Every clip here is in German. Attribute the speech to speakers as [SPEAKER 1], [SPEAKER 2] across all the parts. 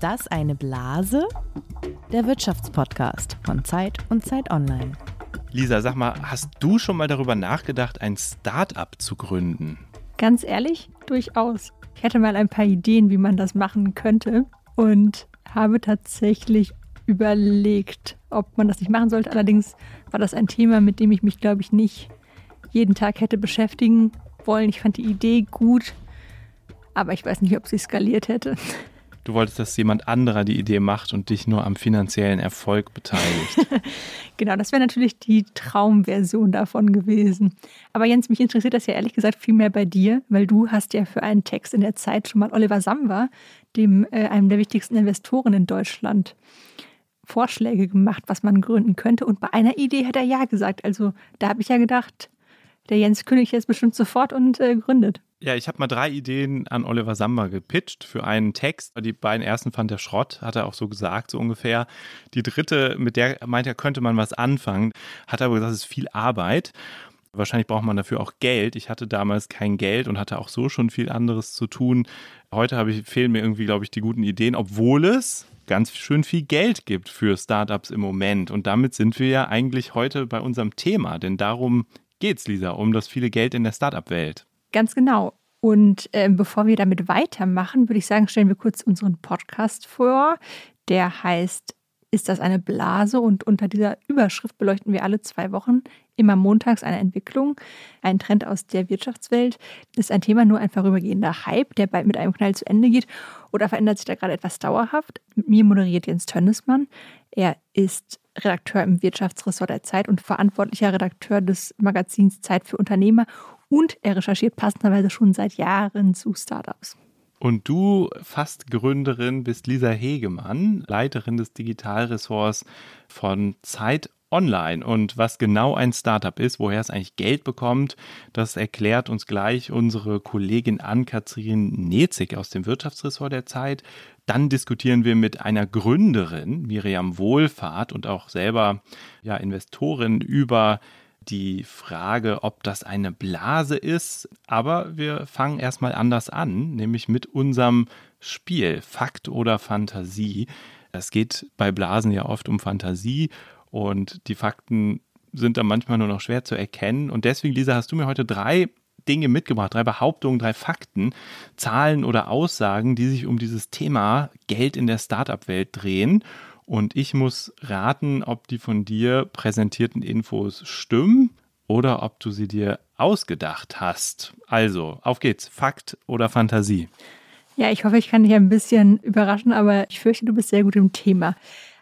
[SPEAKER 1] Ist das eine Blase? Der Wirtschaftspodcast von Zeit und Zeit Online.
[SPEAKER 2] Lisa, sag mal, hast du schon mal darüber nachgedacht, ein Start-up zu gründen?
[SPEAKER 3] Ganz ehrlich, durchaus. Ich hatte mal ein paar Ideen, wie man das machen könnte und habe tatsächlich überlegt, ob man das nicht machen sollte. Allerdings war das ein Thema, mit dem ich mich, glaube ich, nicht jeden Tag hätte beschäftigen wollen. Ich fand die Idee gut, aber ich weiß nicht, ob sie skaliert hätte.
[SPEAKER 2] Du wolltest, dass jemand anderer die Idee macht und dich nur am finanziellen Erfolg beteiligt.
[SPEAKER 3] genau, das wäre natürlich die Traumversion davon gewesen. Aber Jens, mich interessiert das ja ehrlich gesagt viel mehr bei dir, weil du hast ja für einen Text in der Zeit schon mal Oliver Samba, dem äh, einem der wichtigsten Investoren in Deutschland, Vorschläge gemacht, was man gründen könnte. Und bei einer Idee hat er ja gesagt. Also da habe ich ja gedacht, der Jens König jetzt bestimmt sofort und äh, gründet.
[SPEAKER 2] Ja, ich habe mal drei Ideen an Oliver Samba gepitcht für einen Text. Die beiden ersten fand er Schrott, hat er auch so gesagt, so ungefähr. Die dritte, mit der meint er, könnte man was anfangen, hat aber gesagt, es ist viel Arbeit. Wahrscheinlich braucht man dafür auch Geld. Ich hatte damals kein Geld und hatte auch so schon viel anderes zu tun. Heute ich, fehlen mir irgendwie, glaube ich, die guten Ideen, obwohl es ganz schön viel Geld gibt für Startups im Moment. Und damit sind wir ja eigentlich heute bei unserem Thema, denn darum geht's, Lisa, um das viele Geld in der Startup-Welt.
[SPEAKER 3] Ganz genau. Und äh, bevor wir damit weitermachen, würde ich sagen, stellen wir kurz unseren Podcast vor. Der heißt Ist das eine Blase? Und unter dieser Überschrift beleuchten wir alle zwei Wochen immer montags eine Entwicklung, ein Trend aus der Wirtschaftswelt. Ist ein Thema nur ein vorübergehender Hype, der bald mit einem Knall zu Ende geht? Oder verändert sich da gerade etwas dauerhaft? Mit mir moderiert Jens Tönnesmann. Er ist Redakteur im Wirtschaftsressort der Zeit und verantwortlicher Redakteur des Magazins Zeit für Unternehmer und er recherchiert passenderweise schon seit Jahren zu Startups.
[SPEAKER 2] Und du, fast Gründerin, bist Lisa Hegemann, Leiterin des Digitalressorts von Zeit Online. Und was genau ein Startup ist, woher es eigentlich Geld bekommt, das erklärt uns gleich unsere Kollegin Ann-Kathrin Nezig aus dem Wirtschaftsressort der Zeit. Dann diskutieren wir mit einer Gründerin, Miriam Wohlfahrt und auch selber ja, Investorin über die Frage, ob das eine Blase ist. Aber wir fangen erstmal anders an, nämlich mit unserem Spiel Fakt oder Fantasie. Es geht bei Blasen ja oft um Fantasie und die Fakten sind dann manchmal nur noch schwer zu erkennen. Und deswegen, Lisa, hast du mir heute drei Dinge mitgebracht, drei Behauptungen, drei Fakten, Zahlen oder Aussagen, die sich um dieses Thema Geld in der Startup-Welt drehen. Und ich muss raten, ob die von dir präsentierten Infos stimmen oder ob du sie dir ausgedacht hast. Also, auf geht's. Fakt oder Fantasie?
[SPEAKER 3] Ja, ich hoffe, ich kann dich ein bisschen überraschen, aber ich fürchte, du bist sehr gut im Thema.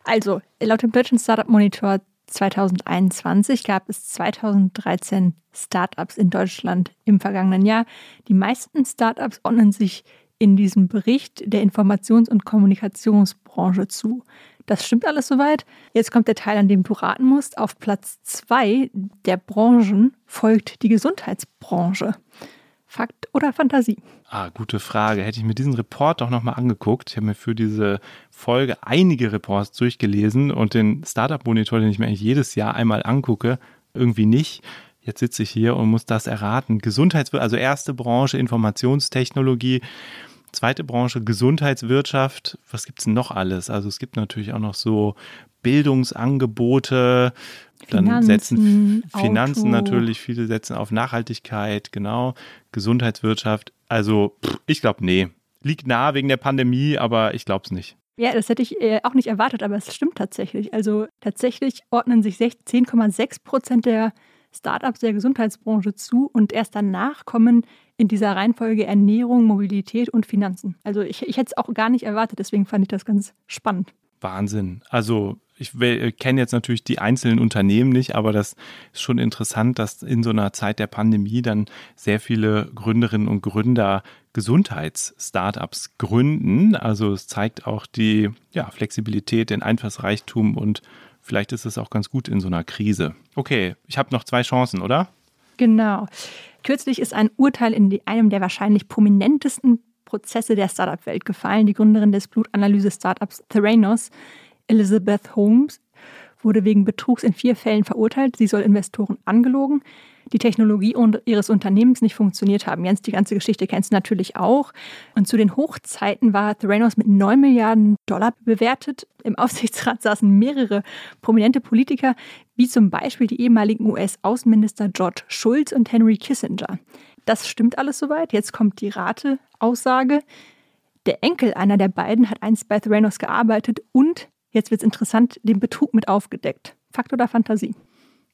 [SPEAKER 3] Also, laut dem deutschen Startup Monitor 2021 gab es 2013 Startups in Deutschland im vergangenen Jahr. Die meisten Startups ordnen sich in diesem Bericht der Informations- und Kommunikationsbranche zu. Das stimmt alles soweit. Jetzt kommt der Teil, an dem du raten musst. Auf Platz zwei der Branchen folgt die Gesundheitsbranche. Fakt oder Fantasie?
[SPEAKER 2] Ah, gute Frage. Hätte ich mir diesen Report doch nochmal angeguckt. Ich habe mir für diese Folge einige Reports durchgelesen und den Startup-Monitor, den ich mir eigentlich jedes Jahr einmal angucke, irgendwie nicht. Jetzt sitze ich hier und muss das erraten. Gesundheitswirtschaft, also erste Branche, Informationstechnologie. Zweite Branche, Gesundheitswirtschaft. Was gibt es noch alles? Also es gibt natürlich auch noch so Bildungsangebote, dann Finanzen, setzen Finanzen Auto. natürlich, viele setzen auf Nachhaltigkeit, genau, Gesundheitswirtschaft. Also ich glaube, nee. Liegt nah wegen der Pandemie, aber ich glaube es nicht.
[SPEAKER 3] Ja, das hätte ich äh, auch nicht erwartet, aber es stimmt tatsächlich. Also tatsächlich ordnen sich 10,6 Prozent der Startups der Gesundheitsbranche zu und erst danach kommen in dieser Reihenfolge Ernährung, Mobilität und Finanzen. Also ich, ich hätte es auch gar nicht erwartet, deswegen fand ich das ganz spannend.
[SPEAKER 2] Wahnsinn. Also ich kenne jetzt natürlich die einzelnen Unternehmen nicht, aber das ist schon interessant, dass in so einer Zeit der Pandemie dann sehr viele Gründerinnen und Gründer Gesundheits-Startups gründen. Also es zeigt auch die ja, Flexibilität, den Einfallsreichtum und vielleicht ist es auch ganz gut in so einer Krise. Okay, ich habe noch zwei Chancen, oder?
[SPEAKER 3] Genau. Kürzlich ist ein Urteil in einem der wahrscheinlich prominentesten Prozesse der Startup-Welt gefallen. Die Gründerin des Blutanalyse-Startups Theranos, Elizabeth Holmes, wurde wegen Betrugs in vier Fällen verurteilt. Sie soll Investoren angelogen, die Technologie ihres Unternehmens nicht funktioniert haben. Jens, die ganze Geschichte kennst du natürlich auch. Und zu den Hochzeiten war Theranos mit 9 Milliarden Dollar bewertet. Im Aufsichtsrat saßen mehrere prominente Politiker, wie zum Beispiel die ehemaligen US-Außenminister George Schulz und Henry Kissinger. Das stimmt alles soweit. Jetzt kommt die Rateaussage. Der Enkel einer der beiden hat einst bei Theranos gearbeitet und, jetzt wird es interessant, den Betrug mit aufgedeckt. Fakt oder Fantasie?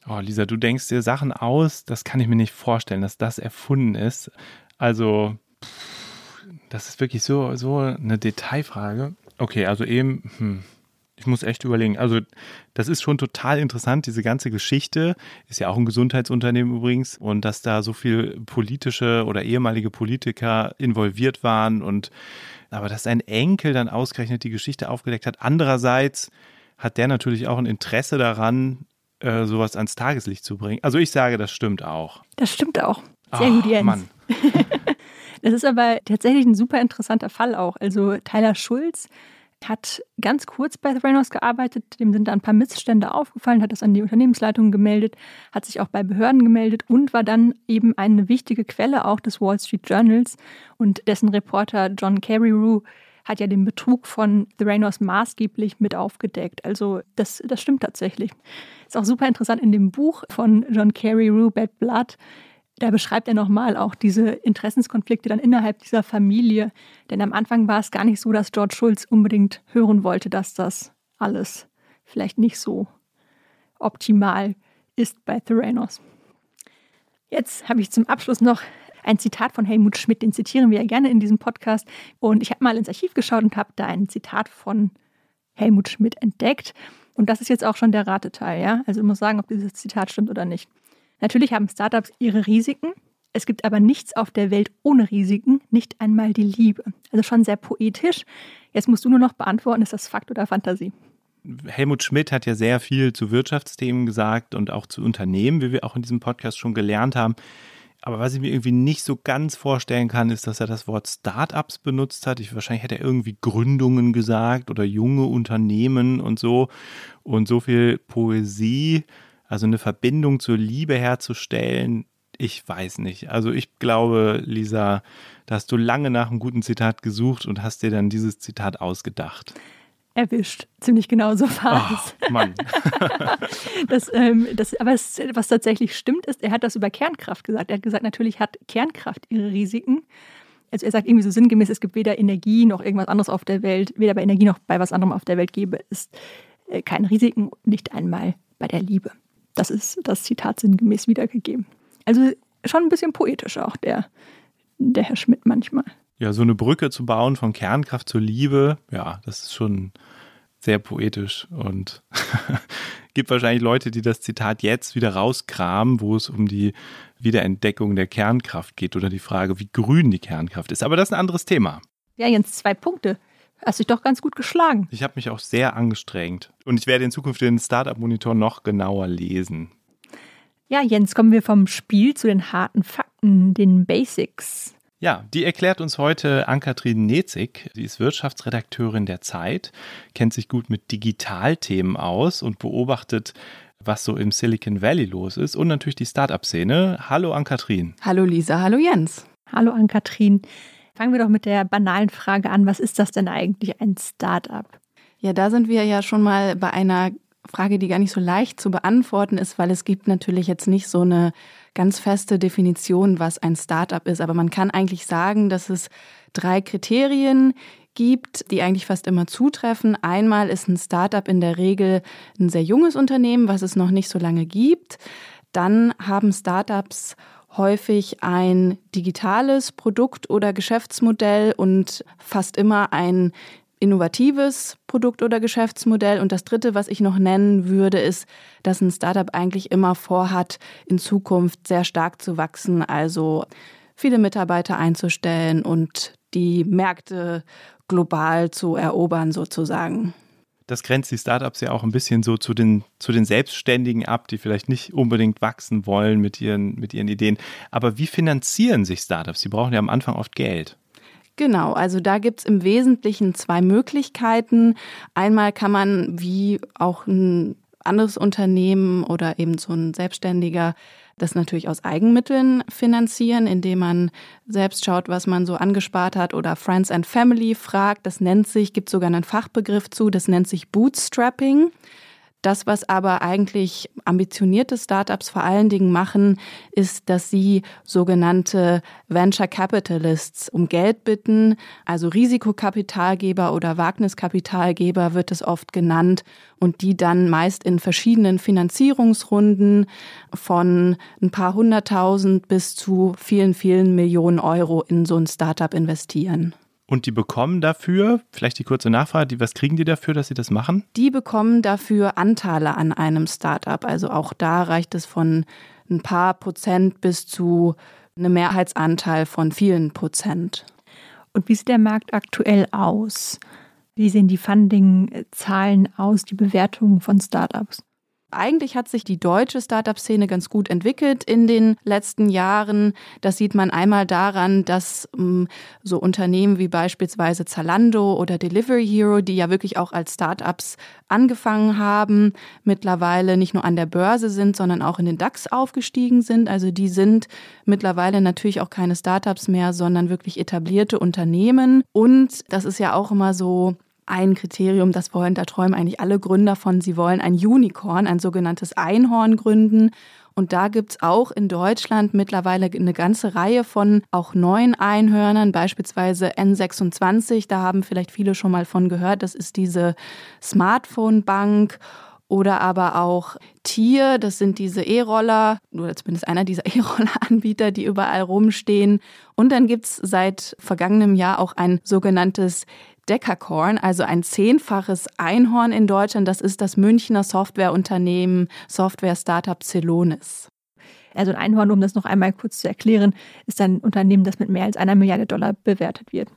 [SPEAKER 2] Oh, Lisa, du denkst dir Sachen aus, das kann ich mir nicht vorstellen, dass das erfunden ist. Also, das ist wirklich so, so eine Detailfrage. Okay, also eben, hm, ich muss echt überlegen. Also, das ist schon total interessant, diese ganze Geschichte. Ist ja auch ein Gesundheitsunternehmen übrigens. Und dass da so viel politische oder ehemalige Politiker involviert waren. Und aber dass ein Enkel dann ausgerechnet die Geschichte aufgedeckt hat. Andererseits hat der natürlich auch ein Interesse daran, äh, sowas ans Tageslicht zu bringen. Also ich sage, das stimmt auch.
[SPEAKER 3] Das stimmt auch. Sehr Ach, gut, Jens. Mann. das ist aber tatsächlich ein super interessanter Fall auch. Also Tyler Schulz hat ganz kurz bei Theranos gearbeitet, dem sind da ein paar Missstände aufgefallen, hat das an die Unternehmensleitung gemeldet, hat sich auch bei Behörden gemeldet und war dann eben eine wichtige Quelle auch des Wall Street Journals und dessen Reporter John Carreyrou hat ja den Betrug von Theranos maßgeblich mit aufgedeckt. Also das, das stimmt tatsächlich. Ist auch super interessant in dem Buch von John Kerry, Rue Bad Blood. Da beschreibt er nochmal auch diese Interessenskonflikte dann innerhalb dieser Familie. Denn am Anfang war es gar nicht so, dass George Schulz unbedingt hören wollte, dass das alles vielleicht nicht so optimal ist bei Theranos. Jetzt habe ich zum Abschluss noch ein Zitat von Helmut Schmidt, den zitieren wir ja gerne in diesem Podcast. Und ich habe mal ins Archiv geschaut und habe da ein Zitat von Helmut Schmidt entdeckt. Und das ist jetzt auch schon der Rateteil, ja? Also ich muss sagen, ob dieses Zitat stimmt oder nicht. Natürlich haben Startups ihre Risiken. Es gibt aber nichts auf der Welt ohne Risiken, nicht einmal die Liebe. Also schon sehr poetisch. Jetzt musst du nur noch beantworten, ist das Fakt oder Fantasie?
[SPEAKER 2] Helmut Schmidt hat ja sehr viel zu Wirtschaftsthemen gesagt und auch zu Unternehmen, wie wir auch in diesem Podcast schon gelernt haben. Aber was ich mir irgendwie nicht so ganz vorstellen kann, ist, dass er das Wort Startups benutzt hat. Ich, wahrscheinlich hätte er irgendwie Gründungen gesagt oder junge Unternehmen und so. Und so viel Poesie, also eine Verbindung zur Liebe herzustellen, ich weiß nicht. Also ich glaube, Lisa, da hast du lange nach einem guten Zitat gesucht und hast dir dann dieses Zitat ausgedacht
[SPEAKER 3] erwischt. Ziemlich genau so war es.
[SPEAKER 2] Oh, Mann.
[SPEAKER 3] das, ähm, das, aber es, was tatsächlich stimmt, ist, er hat das über Kernkraft gesagt. Er hat gesagt, natürlich hat Kernkraft ihre Risiken. Also er sagt irgendwie so sinngemäß, es gibt weder Energie noch irgendwas anderes auf der Welt, weder bei Energie noch bei was anderem auf der Welt gäbe es äh, keine Risiken, nicht einmal bei der Liebe. Das ist das Zitat sinngemäß wiedergegeben. Also schon ein bisschen poetisch auch der, der Herr Schmidt manchmal
[SPEAKER 2] ja, so eine Brücke zu bauen von Kernkraft zur Liebe, ja, das ist schon sehr poetisch und gibt wahrscheinlich Leute, die das Zitat jetzt wieder rauskramen, wo es um die Wiederentdeckung der Kernkraft geht oder die Frage, wie grün die Kernkraft ist. Aber das ist ein anderes Thema.
[SPEAKER 3] Ja, jetzt zwei Punkte. Hast dich doch ganz gut geschlagen.
[SPEAKER 2] Ich habe mich auch sehr angestrengt. Und ich werde in Zukunft den Startup-Monitor noch genauer lesen.
[SPEAKER 3] Ja, Jens, kommen wir vom Spiel zu den harten Fakten, den Basics.
[SPEAKER 2] Ja, die erklärt uns heute Ann-Kathrin Nezig. Sie ist Wirtschaftsredakteurin der Zeit, kennt sich gut mit Digitalthemen aus und beobachtet, was so im Silicon Valley los ist und natürlich die Startup-Szene. Hallo Ann-Kathrin.
[SPEAKER 4] Hallo Lisa, hallo Jens.
[SPEAKER 3] Hallo Ann-Kathrin. Fangen wir doch mit der banalen Frage an, was ist das denn eigentlich ein Startup?
[SPEAKER 4] Ja, da sind wir ja schon mal bei einer Frage, die gar nicht so leicht zu beantworten ist, weil es gibt natürlich jetzt nicht so eine ganz feste Definition, was ein Startup ist. Aber man kann eigentlich sagen, dass es drei Kriterien gibt, die eigentlich fast immer zutreffen. Einmal ist ein Startup in der Regel ein sehr junges Unternehmen, was es noch nicht so lange gibt. Dann haben Startups häufig ein digitales Produkt oder Geschäftsmodell und fast immer ein innovatives Produkt oder Geschäftsmodell. Und das Dritte, was ich noch nennen würde, ist, dass ein Startup eigentlich immer vorhat, in Zukunft sehr stark zu wachsen, also viele Mitarbeiter einzustellen und die Märkte global zu erobern sozusagen.
[SPEAKER 2] Das grenzt die Startups ja auch ein bisschen so zu den, zu den Selbstständigen ab, die vielleicht nicht unbedingt wachsen wollen mit ihren, mit ihren Ideen. Aber wie finanzieren sich Startups? Sie brauchen ja am Anfang oft Geld.
[SPEAKER 4] Genau, also da gibt's im Wesentlichen zwei Möglichkeiten. Einmal kann man, wie auch ein anderes Unternehmen oder eben so ein Selbstständiger das natürlich aus Eigenmitteln finanzieren, indem man selbst schaut, was man so angespart hat oder Friends and Family fragt. Das nennt sich, gibt sogar einen Fachbegriff zu, das nennt sich Bootstrapping. Das, was aber eigentlich ambitionierte Startups vor allen Dingen machen, ist, dass sie sogenannte Venture Capitalists um Geld bitten, also Risikokapitalgeber oder Wagniskapitalgeber wird es oft genannt und die dann meist in verschiedenen Finanzierungsrunden von ein paar hunderttausend bis zu vielen, vielen Millionen Euro in so ein Startup investieren.
[SPEAKER 2] Und die bekommen dafür, vielleicht die kurze Nachfrage, die, was kriegen die dafür, dass sie das machen?
[SPEAKER 4] Die bekommen dafür Anteile an einem Startup. Also auch da reicht es von ein paar Prozent bis zu einem Mehrheitsanteil von vielen Prozent.
[SPEAKER 3] Und wie sieht der Markt aktuell aus? Wie sehen die Funding-Zahlen aus, die Bewertungen von Startups?
[SPEAKER 4] Eigentlich hat sich die deutsche Startup-Szene ganz gut entwickelt in den letzten Jahren. Das sieht man einmal daran, dass ähm, so Unternehmen wie beispielsweise Zalando oder Delivery Hero, die ja wirklich auch als Startups angefangen haben, mittlerweile nicht nur an der Börse sind, sondern auch in den DAX aufgestiegen sind. Also die sind mittlerweile natürlich auch keine Startups mehr, sondern wirklich etablierte Unternehmen. Und das ist ja auch immer so ein Kriterium, das wollen, da träumen eigentlich alle Gründer von, sie wollen ein Unicorn, ein sogenanntes Einhorn gründen. Und da gibt's auch in Deutschland mittlerweile eine ganze Reihe von auch neuen Einhörnern, beispielsweise N26, da haben vielleicht viele schon mal von gehört, das ist diese Smartphone-Bank oder aber auch Tier, das sind diese E-Roller, oder zumindest einer dieser E-Roller-Anbieter, die überall rumstehen. Und dann gibt's seit vergangenem Jahr auch ein sogenanntes Decacorn, also ein zehnfaches Einhorn in Deutschland. Das ist das Münchner Softwareunternehmen Software-Startup Celonis.
[SPEAKER 3] Also ein Einhorn, um das noch einmal kurz zu erklären, ist ein Unternehmen, das mit mehr als einer Milliarde Dollar bewertet wird.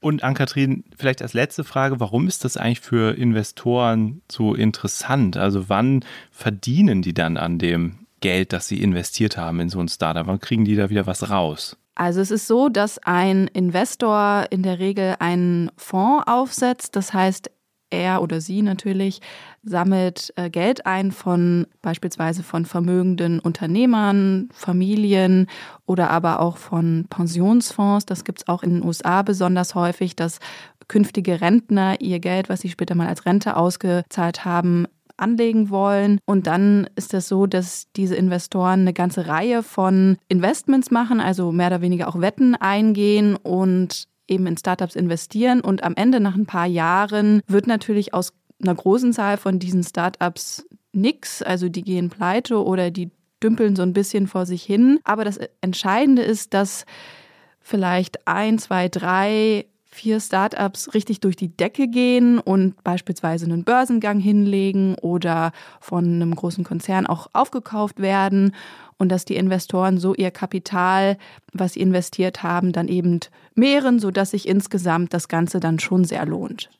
[SPEAKER 2] Und Ann-Kathrin, vielleicht als letzte Frage, warum ist das eigentlich für Investoren so interessant? Also wann verdienen die dann an dem Geld, das sie investiert haben in so ein Startup? Wann kriegen die da wieder was raus?
[SPEAKER 4] Also es ist so, dass ein Investor in der Regel einen Fonds aufsetzt. Das heißt, er oder sie natürlich sammelt äh, Geld ein von beispielsweise von vermögenden Unternehmern, Familien oder aber auch von Pensionsfonds. Das gibt es auch in den USA besonders häufig, dass künftige Rentner ihr Geld, was sie später mal als Rente ausgezahlt haben, anlegen wollen. Und dann ist es so, dass diese Investoren eine ganze Reihe von Investments machen, also mehr oder weniger auch Wetten eingehen und eben in Startups investieren. Und am Ende, nach ein paar Jahren, wird natürlich aus einer großen Zahl von diesen Startups nichts. Also die gehen pleite oder die dümpeln so ein bisschen vor sich hin. Aber das Entscheidende ist, dass vielleicht ein, zwei, drei vier Startups richtig durch die Decke gehen und beispielsweise einen Börsengang hinlegen oder von einem großen Konzern auch aufgekauft werden und dass die Investoren so ihr Kapital, was sie investiert haben, dann eben mehren, sodass sich insgesamt das Ganze dann schon sehr lohnt.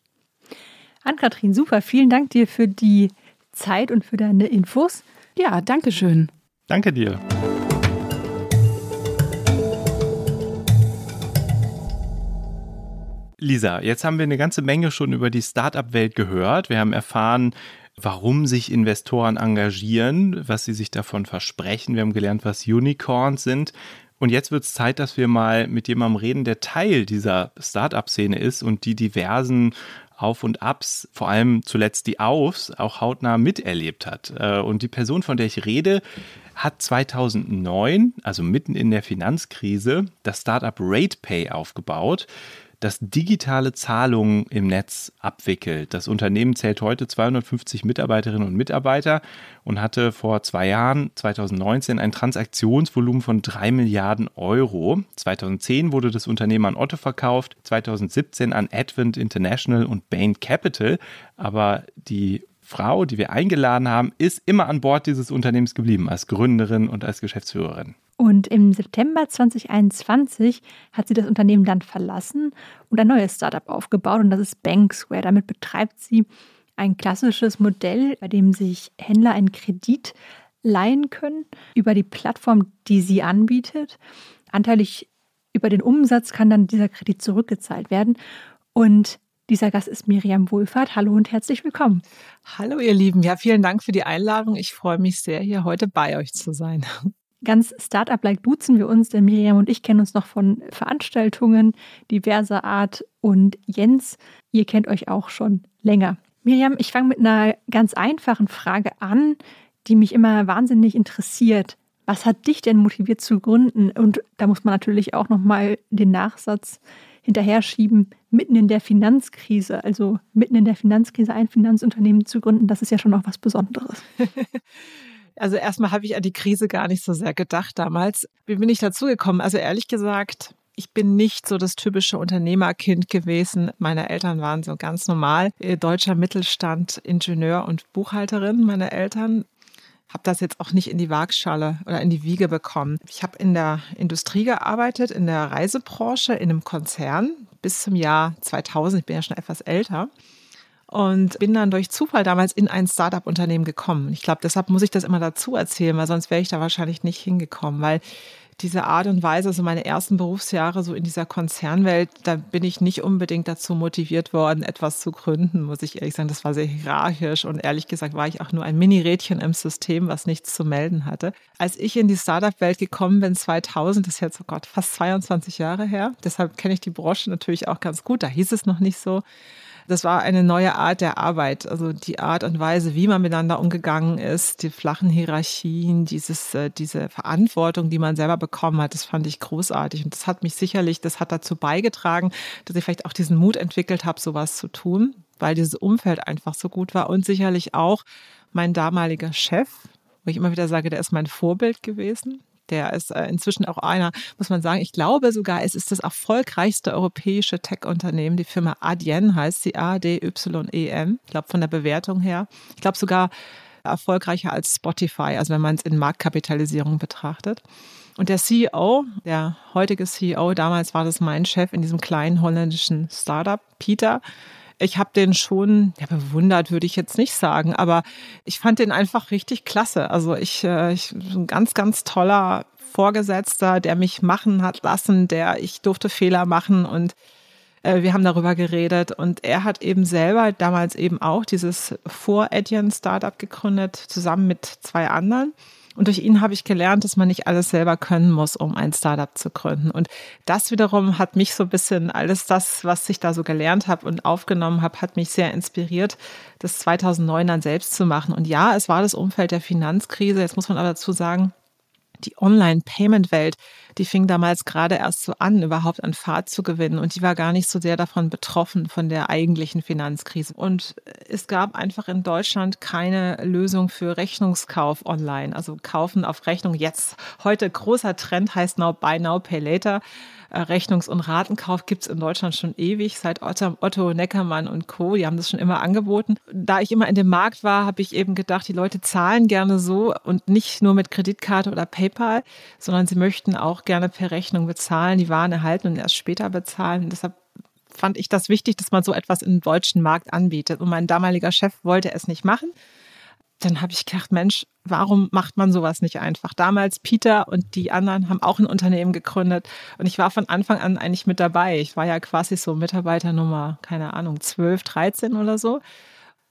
[SPEAKER 3] Ann-Kathrin, super. Vielen Dank dir für die Zeit und für deine Infos.
[SPEAKER 4] Ja, danke schön.
[SPEAKER 2] Danke dir. Lisa, jetzt haben wir eine ganze Menge schon über die Startup-Welt gehört. Wir haben erfahren, warum sich Investoren engagieren, was sie sich davon versprechen. Wir haben gelernt, was Unicorns sind. Und jetzt wird es Zeit, dass wir mal mit jemandem reden, der Teil dieser Startup-Szene ist und die diversen auf und Abs, vor allem zuletzt die Aufs, auch hautnah miterlebt hat. Äh, und die Person, von der ich rede, hat 2009, also mitten in der Finanzkrise, das Startup RatePay aufgebaut das digitale Zahlungen im Netz abwickelt. Das Unternehmen zählt heute 250 Mitarbeiterinnen und Mitarbeiter und hatte vor zwei Jahren, 2019, ein Transaktionsvolumen von drei Milliarden Euro. 2010 wurde das Unternehmen an Otto verkauft, 2017 an Advent International und Bain Capital. Aber die Frau, die wir eingeladen haben, ist immer an Bord dieses Unternehmens geblieben, als Gründerin und als Geschäftsführerin.
[SPEAKER 3] Und im September 2021 hat sie das Unternehmen dann verlassen und ein neues Startup aufgebaut und das ist Banksquare. Damit betreibt sie ein klassisches Modell, bei dem sich Händler einen Kredit leihen können über die Plattform, die sie anbietet. Anteilig über den Umsatz kann dann dieser Kredit zurückgezahlt werden. Und Dieser Gast ist Miriam Wohlfahrt. Hallo und herzlich willkommen.
[SPEAKER 5] Hallo ihr Lieben, ja vielen Dank für die Einladung. Ich freue mich sehr, hier heute bei euch zu sein.
[SPEAKER 3] Ganz Startup-like duzen wir uns, denn Miriam und ich kennen uns noch von Veranstaltungen diverser Art und Jens, ihr kennt euch auch schon länger. Miriam, ich fange mit einer ganz einfachen Frage an, die mich immer wahnsinnig interessiert. Was hat dich denn motiviert zu gründen? Und da muss man natürlich auch noch mal den Nachsatz hinterher schieben, mitten in der Finanzkrise, also mitten in der Finanzkrise ein Finanzunternehmen zu gründen, das ist ja schon auch was Besonderes.
[SPEAKER 5] Also erstmal habe ich an die Krise gar nicht so sehr gedacht damals. Wie bin ich dazu gekommen? Also ehrlich gesagt, ich bin nicht so das typische Unternehmerkind gewesen. Meine Eltern waren so ganz normal äh, deutscher Mittelstand, Ingenieur und Buchhalterin, meine Eltern habe das jetzt auch nicht in die Waagschale oder in die Wiege bekommen. Ich habe in der Industrie gearbeitet, in der Reisebranche, in einem Konzern bis zum Jahr 2000. Ich bin ja schon etwas älter und bin dann durch Zufall damals in ein Startup-Unternehmen gekommen. Ich glaube, deshalb muss ich das immer dazu erzählen, weil sonst wäre ich da wahrscheinlich nicht hingekommen, weil diese Art und Weise, also meine ersten Berufsjahre so in dieser Konzernwelt, da bin ich nicht unbedingt dazu motiviert worden, etwas zu gründen, muss ich ehrlich sagen. Das war sehr hierarchisch und ehrlich gesagt war ich auch nur ein Mini-Rädchen im System, was nichts zu melden hatte. Als ich in die Startup-Welt gekommen bin, 2000, das ist jetzt, oh Gott, fast 22 Jahre her, deshalb kenne ich die Branche natürlich auch ganz gut, da hieß es noch nicht so das war eine neue Art der Arbeit. Also die Art und Weise, wie man miteinander umgegangen ist, die flachen Hierarchien, dieses, äh, diese Verantwortung, die man selber bekommen hat, das fand ich großartig. Und das hat mich sicherlich, das hat dazu beigetragen, dass ich vielleicht auch diesen Mut entwickelt habe, sowas zu tun, weil dieses Umfeld einfach so gut war. Und sicherlich auch mein damaliger Chef, wo ich immer wieder sage, der ist mein Vorbild gewesen. Der ist äh, inzwischen auch einer, muss man sagen, ich glaube sogar, es ist das erfolgreichste europäische Tech-Unternehmen. Die Firma Adyen heißt sie, A-D-Y-E-N. Ich glaube von der Bewertung her. Ich glaube sogar erfolgreicher als Spotify, also wenn man es in Marktkapitalisierung betrachtet. Und der CEO, der heutige CEO, damals war das mein Chef in diesem kleinen holländischen Startup, Peter, ich habe den schon ja, bewundert, würde ich jetzt nicht sagen, aber ich fand den einfach richtig klasse. Also ich, äh, ich ein ganz, ganz toller Vorgesetzter, der mich machen hat lassen, der ich durfte Fehler machen und äh, wir haben darüber geredet und er hat eben selber damals eben auch dieses Vor-Edian Startup gegründet, zusammen mit zwei anderen. Und durch ihn habe ich gelernt, dass man nicht alles selber können muss, um ein Startup zu gründen. Und das wiederum hat mich so ein bisschen, alles das, was ich da so gelernt habe und aufgenommen habe, hat mich sehr inspiriert, das 2009 dann selbst zu machen. Und ja, es war das Umfeld der Finanzkrise. Jetzt muss man aber dazu sagen, die Online-Payment-Welt, die fing damals gerade erst so an, überhaupt an Fahrt zu gewinnen. Und die war gar nicht so sehr davon betroffen, von der eigentlichen Finanzkrise. Und es gab einfach in Deutschland keine Lösung für Rechnungskauf online. Also kaufen auf Rechnung. Jetzt, heute großer Trend heißt Now Buy Now Pay Later. Rechnungs- und Ratenkauf gibt es in Deutschland schon ewig, seit Otto, Otto Neckermann und Co. Die haben das schon immer angeboten. Da ich immer in dem Markt war, habe ich eben gedacht, die Leute zahlen gerne so und nicht nur mit Kreditkarte oder PayPal, sondern sie möchten auch gerne per Rechnung bezahlen, die Waren erhalten und erst später bezahlen. Und deshalb fand ich das wichtig, dass man so etwas im deutschen Markt anbietet. Und mein damaliger Chef wollte es nicht machen dann habe ich gedacht, Mensch, warum macht man sowas nicht einfach? Damals Peter und die anderen haben auch ein Unternehmen gegründet und ich war von Anfang an eigentlich mit dabei. Ich war ja quasi so Mitarbeiter Nummer, keine Ahnung, 12, 13 oder so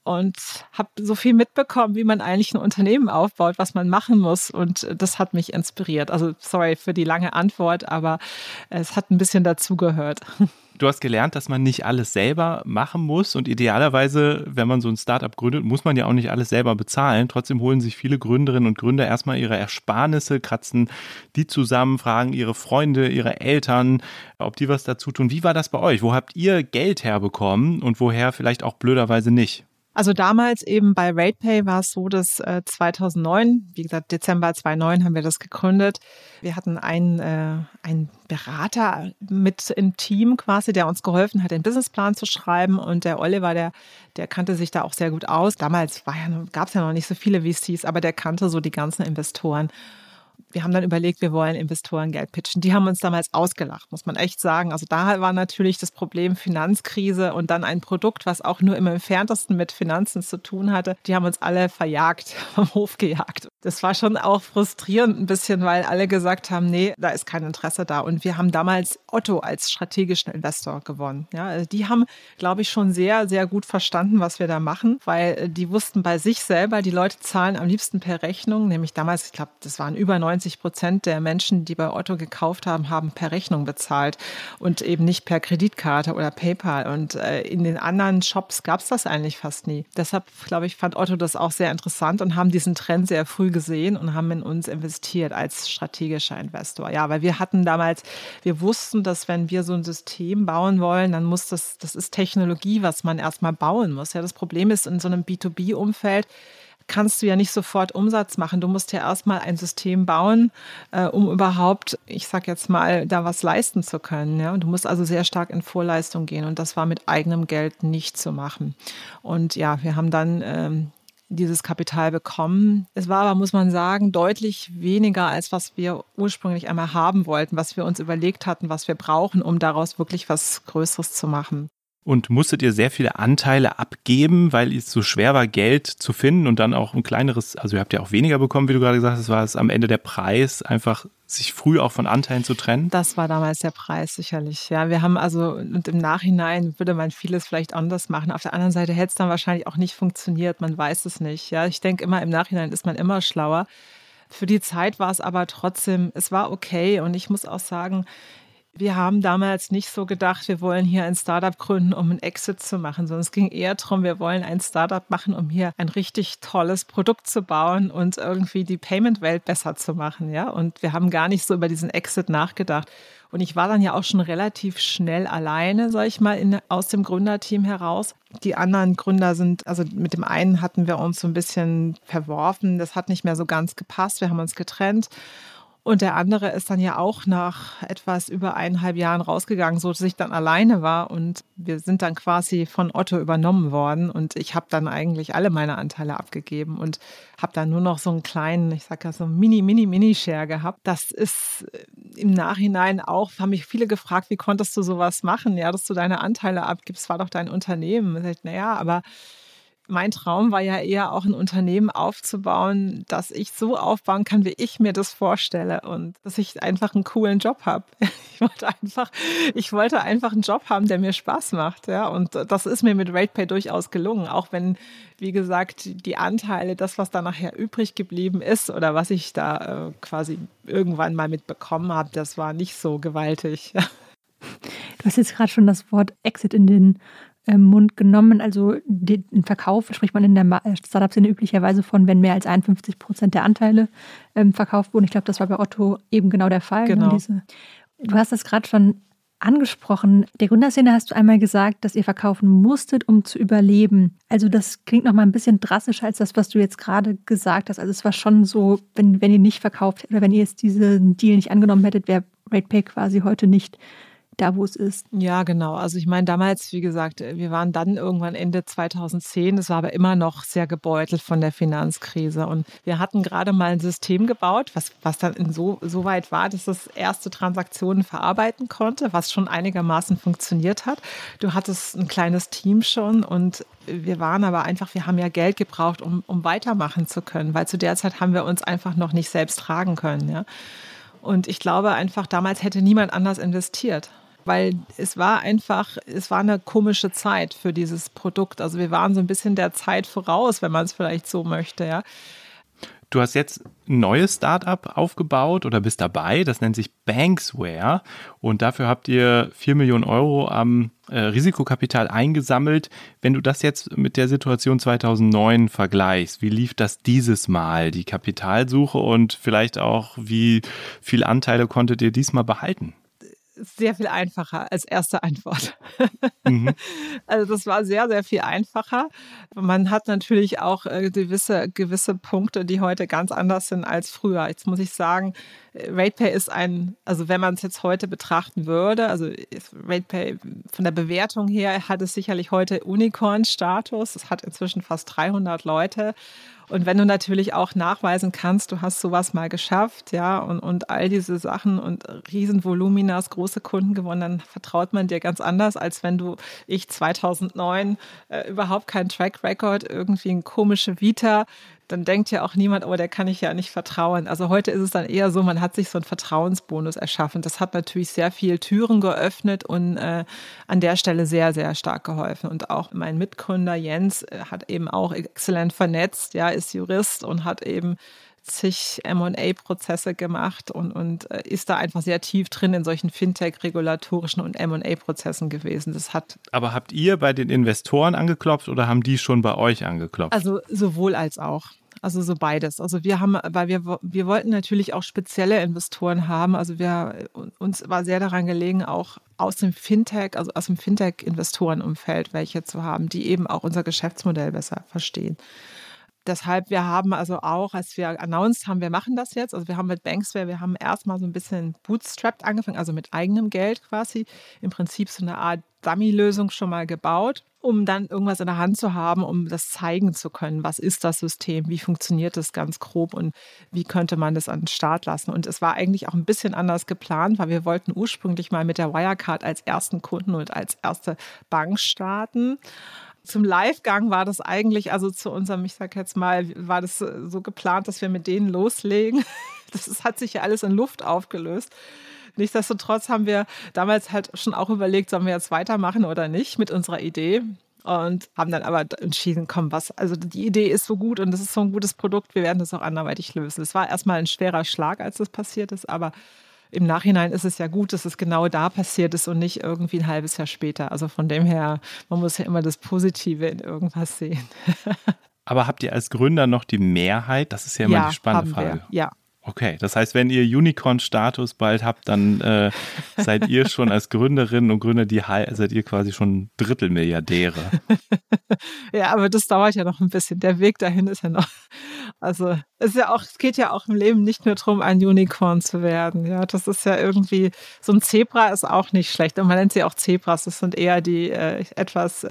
[SPEAKER 5] und habe so viel mitbekommen, wie man eigentlich ein Unternehmen aufbaut, was man machen muss und das hat mich inspiriert. Also sorry für die lange Antwort, aber es hat ein bisschen dazugehört.
[SPEAKER 2] Du hast gelernt, dass man nicht alles selber machen muss und idealerweise, wenn man so ein Startup gründet, muss man ja auch nicht alles selber bezahlen. Trotzdem holen sich viele Gründerinnen und Gründer erstmal ihre Ersparnisse, kratzen die zusammen, fragen ihre Freunde, ihre Eltern, ob die was dazu tun. Wie war das bei euch? Wo habt ihr Geld herbekommen und woher vielleicht auch blöderweise nicht?
[SPEAKER 5] Also damals eben bei RatePay war es so, dass äh, 2009, wie gesagt, Dezember 2009 haben wir das gegründet. Wir hatten einen, äh, einen Berater mit im Team quasi, der uns geholfen hat, den Businessplan zu schreiben. Und der Oliver, der, der kannte sich da auch sehr gut aus. Damals ja, gab es ja noch nicht so viele VCs, aber der kannte so die ganzen Investoren. Wir haben dann überlegt, wir wollen Investoren Geld pitchen. Die haben uns damals ausgelacht, muss man echt sagen. Also da war natürlich das Problem Finanzkrise und dann ein Produkt, was auch nur im entferntesten mit Finanzen zu tun hatte. Die haben uns alle verjagt, vom Hof gejagt. Das war schon auch frustrierend ein bisschen, weil alle gesagt haben, nee, da ist kein Interesse da. Und wir haben damals Otto als strategischen Investor gewonnen. Ja, also die haben, glaube ich, schon sehr, sehr gut verstanden, was wir da machen, weil die wussten bei sich selber, die Leute zahlen am liebsten per Rechnung, nämlich damals, ich glaube, das waren über 90 Prozent der Menschen, die bei Otto gekauft haben, haben per Rechnung bezahlt und eben nicht per Kreditkarte oder PayPal. Und äh, in den anderen Shops gab es das eigentlich fast nie. Deshalb, glaube ich, fand Otto das auch sehr interessant und haben diesen Trend sehr früh gesehen und haben in uns investiert als strategischer Investor. Ja, weil wir hatten damals, wir wussten, dass wenn wir so ein System bauen wollen, dann muss das, das ist Technologie, was man erstmal bauen muss. Ja, das Problem ist in so einem B2B-Umfeld, kannst du ja nicht sofort Umsatz machen. Du musst ja erstmal ein System bauen, äh, um überhaupt, ich sag jetzt mal, da was leisten zu können. Ja? Und du musst also sehr stark in Vorleistung gehen. Und das war mit eigenem Geld nicht zu machen. Und ja, wir haben dann ähm, dieses Kapital bekommen. Es war aber, muss man sagen, deutlich weniger, als was wir ursprünglich einmal haben wollten, was wir uns überlegt hatten, was wir brauchen, um daraus wirklich was Größeres zu machen.
[SPEAKER 2] Und musstet ihr sehr viele Anteile abgeben, weil es so schwer war, Geld zu finden und dann auch ein kleineres, also ihr habt ja auch weniger bekommen, wie du gerade gesagt hast, war es am Ende der Preis, einfach sich früh auch von Anteilen zu trennen?
[SPEAKER 5] Das war damals der Preis, sicherlich. Ja, wir haben also, und im Nachhinein würde man vieles vielleicht anders machen. Auf der anderen Seite hätte es dann wahrscheinlich auch nicht funktioniert. Man weiß es nicht. Ja, ich denke immer, im Nachhinein ist man immer schlauer. Für die Zeit war es aber trotzdem, es war okay. Und ich muss auch sagen, wir haben damals nicht so gedacht, wir wollen hier ein Startup gründen, um einen Exit zu machen, sondern es ging eher darum, wir wollen ein Startup machen, um hier ein richtig tolles Produkt zu bauen und irgendwie die Payment-Welt besser zu machen. Ja? Und wir haben gar nicht so über diesen Exit nachgedacht. Und ich war dann ja auch schon relativ schnell alleine, sag ich mal, in, aus dem Gründerteam heraus. Die anderen Gründer sind, also mit dem einen hatten wir uns so ein bisschen verworfen. Das hat nicht mehr so ganz gepasst. Wir haben uns getrennt. Und der andere ist dann ja auch nach etwas über eineinhalb Jahren rausgegangen, so dass ich dann alleine war. Und wir sind dann quasi von Otto übernommen worden. Und ich habe dann eigentlich alle meine Anteile abgegeben und habe dann nur noch so einen kleinen, ich sage ja so mini, mini, mini Share gehabt. Das ist äh, im Nachhinein auch, haben mich viele gefragt, wie konntest du sowas machen? Ja, dass du deine Anteile abgibst, war doch dein Unternehmen. Ich sag, naja, aber mein Traum war ja eher auch ein Unternehmen aufzubauen, das ich so aufbauen kann, wie ich mir das vorstelle und dass ich einfach einen coolen Job habe. Ich wollte einfach, ich wollte einfach einen Job haben, der mir Spaß macht, ja. Und das ist mir mit RatePay durchaus gelungen, auch wenn, wie gesagt, die Anteile, das, was da nachher übrig geblieben ist oder was ich da äh, quasi irgendwann mal mitbekommen habe, das war nicht so gewaltig.
[SPEAKER 3] Du hast jetzt gerade schon das Wort Exit in den Mund genommen. Also den Verkauf spricht man in der äh, Startup-Szene üblicherweise von, wenn mehr als 51 Prozent der Anteile ähm, verkauft wurden. Ich glaube, das war bei Otto eben genau der Fall.
[SPEAKER 5] Ne, genau.
[SPEAKER 3] Diese, du hast das gerade schon angesprochen. Der Gründerszene hast du einmal gesagt, dass ihr verkaufen musstet, um zu überleben. Also das klingt noch mal ein bisschen drastischer als das, was du jetzt gerade gesagt hast. Also es war schon so, wenn, wenn ihr nicht verkauft oder wenn ihr jetzt diesen Deal nicht angenommen hättet, wäre RatePay quasi heute nicht da, wo es ist.
[SPEAKER 5] Ja, genau. Also ich meine, damals, wie gesagt, wir waren dann irgendwann Ende 2010. Es war aber immer noch sehr gebeutelt von der Finanzkrise. Und wir hatten gerade mal ein System gebaut, was, was dann in so, so weit war, dass es erste Transaktionen verarbeiten konnte, was schon einigermaßen funktioniert hat. Du hattest ein kleines Team schon und wir waren aber einfach, wir haben ja Geld gebraucht, um, um weitermachen zu können, weil zu der Zeit haben wir uns einfach noch nicht selbst tragen können. Ja. Und ich glaube einfach, damals hätte niemand anders investiert weil es war einfach, es war eine komische Zeit für dieses Produkt. Also wir waren so ein bisschen der Zeit voraus, wenn man es vielleicht so möchte, ja.
[SPEAKER 2] Du hast jetzt ein neues Startup aufgebaut oder bist dabei, das nennt sich Banksware und dafür habt ihr 4 Millionen Euro am äh, Risikokapital eingesammelt. Wenn du das jetzt mit der Situation 2009 vergleichst, wie lief das dieses Mal, die Kapitalsuche und vielleicht auch, wie viele Anteile konntet ihr diesmal behalten?
[SPEAKER 5] Sehr viel einfacher als erste Antwort. Mhm. Also das war sehr, sehr viel einfacher. Man hat natürlich auch äh, gewisse, gewisse Punkte, die heute ganz anders sind als früher. Jetzt muss ich sagen, RatePay ist ein, also wenn man es jetzt heute betrachten würde, also RatePay von der Bewertung her hat es sicherlich heute Unicorn-Status. Es hat inzwischen fast 300 Leute. Und wenn du natürlich auch nachweisen kannst, du hast sowas mal geschafft, ja, und, und all diese Sachen und Riesenvoluminas, große Kunden gewonnen, dann vertraut man dir ganz anders, als wenn du, ich 2009, äh, überhaupt kein Track Record, irgendwie eine komische Vita, dann denkt ja auch niemand, oh, der kann ich ja nicht vertrauen. Also heute ist es dann eher so, man hat sich so einen Vertrauensbonus erschaffen. Das hat natürlich sehr viel Türen geöffnet und äh, an der Stelle sehr, sehr stark geholfen. Und auch mein Mitgründer Jens äh, hat eben auch exzellent vernetzt, ja, ist Jurist und hat eben zig MA-Prozesse gemacht und, und äh, ist da einfach sehr tief drin in solchen Fintech-regulatorischen und MA-Prozessen gewesen. Das hat
[SPEAKER 2] Aber habt ihr bei den Investoren angeklopft oder haben die schon bei euch angeklopft?
[SPEAKER 5] Also sowohl als auch. Also so beides. Also wir haben, weil wir, wir wollten natürlich auch spezielle Investoren haben. Also wir, uns war sehr daran gelegen, auch aus dem Fintech, also aus dem Fintech-Investorenumfeld welche zu haben, die eben auch unser Geschäftsmodell besser verstehen. Deshalb, wir haben also auch, als wir announced haben, wir machen das jetzt, also wir haben mit Banksware, wir haben erstmal so ein bisschen bootstrapped angefangen, also mit eigenem Geld quasi, im Prinzip so eine Art Dummy-Lösung schon mal gebaut, um dann irgendwas in der Hand zu haben, um das zeigen zu können. Was ist das System? Wie funktioniert das ganz grob und wie könnte man das an den Start lassen? Und es war eigentlich auch ein bisschen anders geplant, weil wir wollten ursprünglich mal mit der Wirecard als ersten Kunden und als erste Bank starten zum Livegang war das eigentlich, also zu unserem, ich sag jetzt mal, war das so geplant, dass wir mit denen loslegen. Das hat sich ja alles in Luft aufgelöst. Nichtsdestotrotz haben wir damals halt schon auch überlegt, sollen wir jetzt weitermachen oder nicht mit unserer Idee. Und haben dann aber entschieden, komm, was, also die Idee ist so gut und das ist so ein gutes Produkt, wir werden das auch anderweitig lösen. Es war erstmal ein schwerer Schlag, als das passiert ist, aber im Nachhinein ist es ja gut, dass es genau da passiert ist und nicht irgendwie ein halbes Jahr später. Also von dem her, man muss ja immer das Positive in irgendwas sehen.
[SPEAKER 2] Aber habt ihr als Gründer noch die Mehrheit? Das ist ja immer
[SPEAKER 5] ja,
[SPEAKER 2] die spannende
[SPEAKER 5] Frage.
[SPEAKER 2] Wir.
[SPEAKER 5] Ja,
[SPEAKER 2] Okay, das heißt, wenn ihr Unicorn-Status bald habt, dann äh, seid ihr schon als Gründerinnen und Gründer die seid ihr quasi schon Drittelmilliardäre.
[SPEAKER 5] ja, aber das dauert ja noch ein bisschen. Der Weg dahin ist ja noch. Also es ist ja auch, es geht ja auch im Leben nicht nur darum, ein Unicorn zu werden. Ja, das ist ja irgendwie so ein Zebra ist auch nicht schlecht. Und man nennt sie auch Zebras. Das sind eher die äh, etwas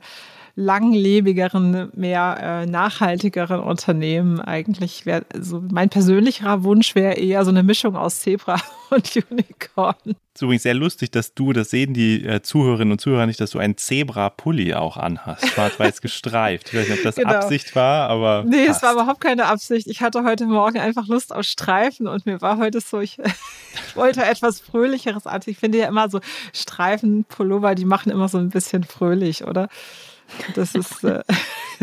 [SPEAKER 5] langlebigeren, mehr äh, nachhaltigeren Unternehmen eigentlich wäre, also mein persönlicher Wunsch wäre eher so eine Mischung aus Zebra und Unicorn.
[SPEAKER 2] Es ist übrigens sehr lustig, dass du, das sehen die äh, Zuhörerinnen und Zuhörer nicht, dass du einen Zebra-Pulli auch anhast, schwarz-weiß gestreift. Ich weiß nicht, ob das genau. Absicht war, aber.
[SPEAKER 5] Nee, passt. es war überhaupt keine Absicht. Ich hatte heute Morgen einfach Lust auf Streifen und mir war heute so, ich, ich wollte etwas Fröhlicheres an. Ich finde ja immer so Streifen-Pullover, die machen immer so ein bisschen fröhlich, oder? Das ist. Äh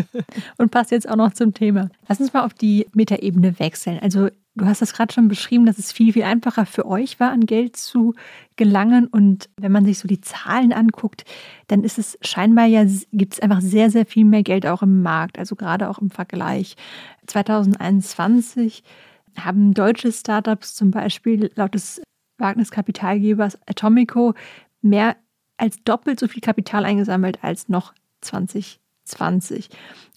[SPEAKER 3] und passt jetzt auch noch zum Thema. Lass uns mal auf die Metaebene wechseln. Also, du hast das gerade schon beschrieben, dass es viel, viel einfacher für euch war, an Geld zu gelangen. Und wenn man sich so die Zahlen anguckt, dann ist es scheinbar ja, gibt es einfach sehr, sehr viel mehr Geld auch im Markt. Also, gerade auch im Vergleich. 2021 haben deutsche Startups zum Beispiel laut des Wagniskapitalgebers Atomico mehr als doppelt so viel Kapital eingesammelt als noch 2020.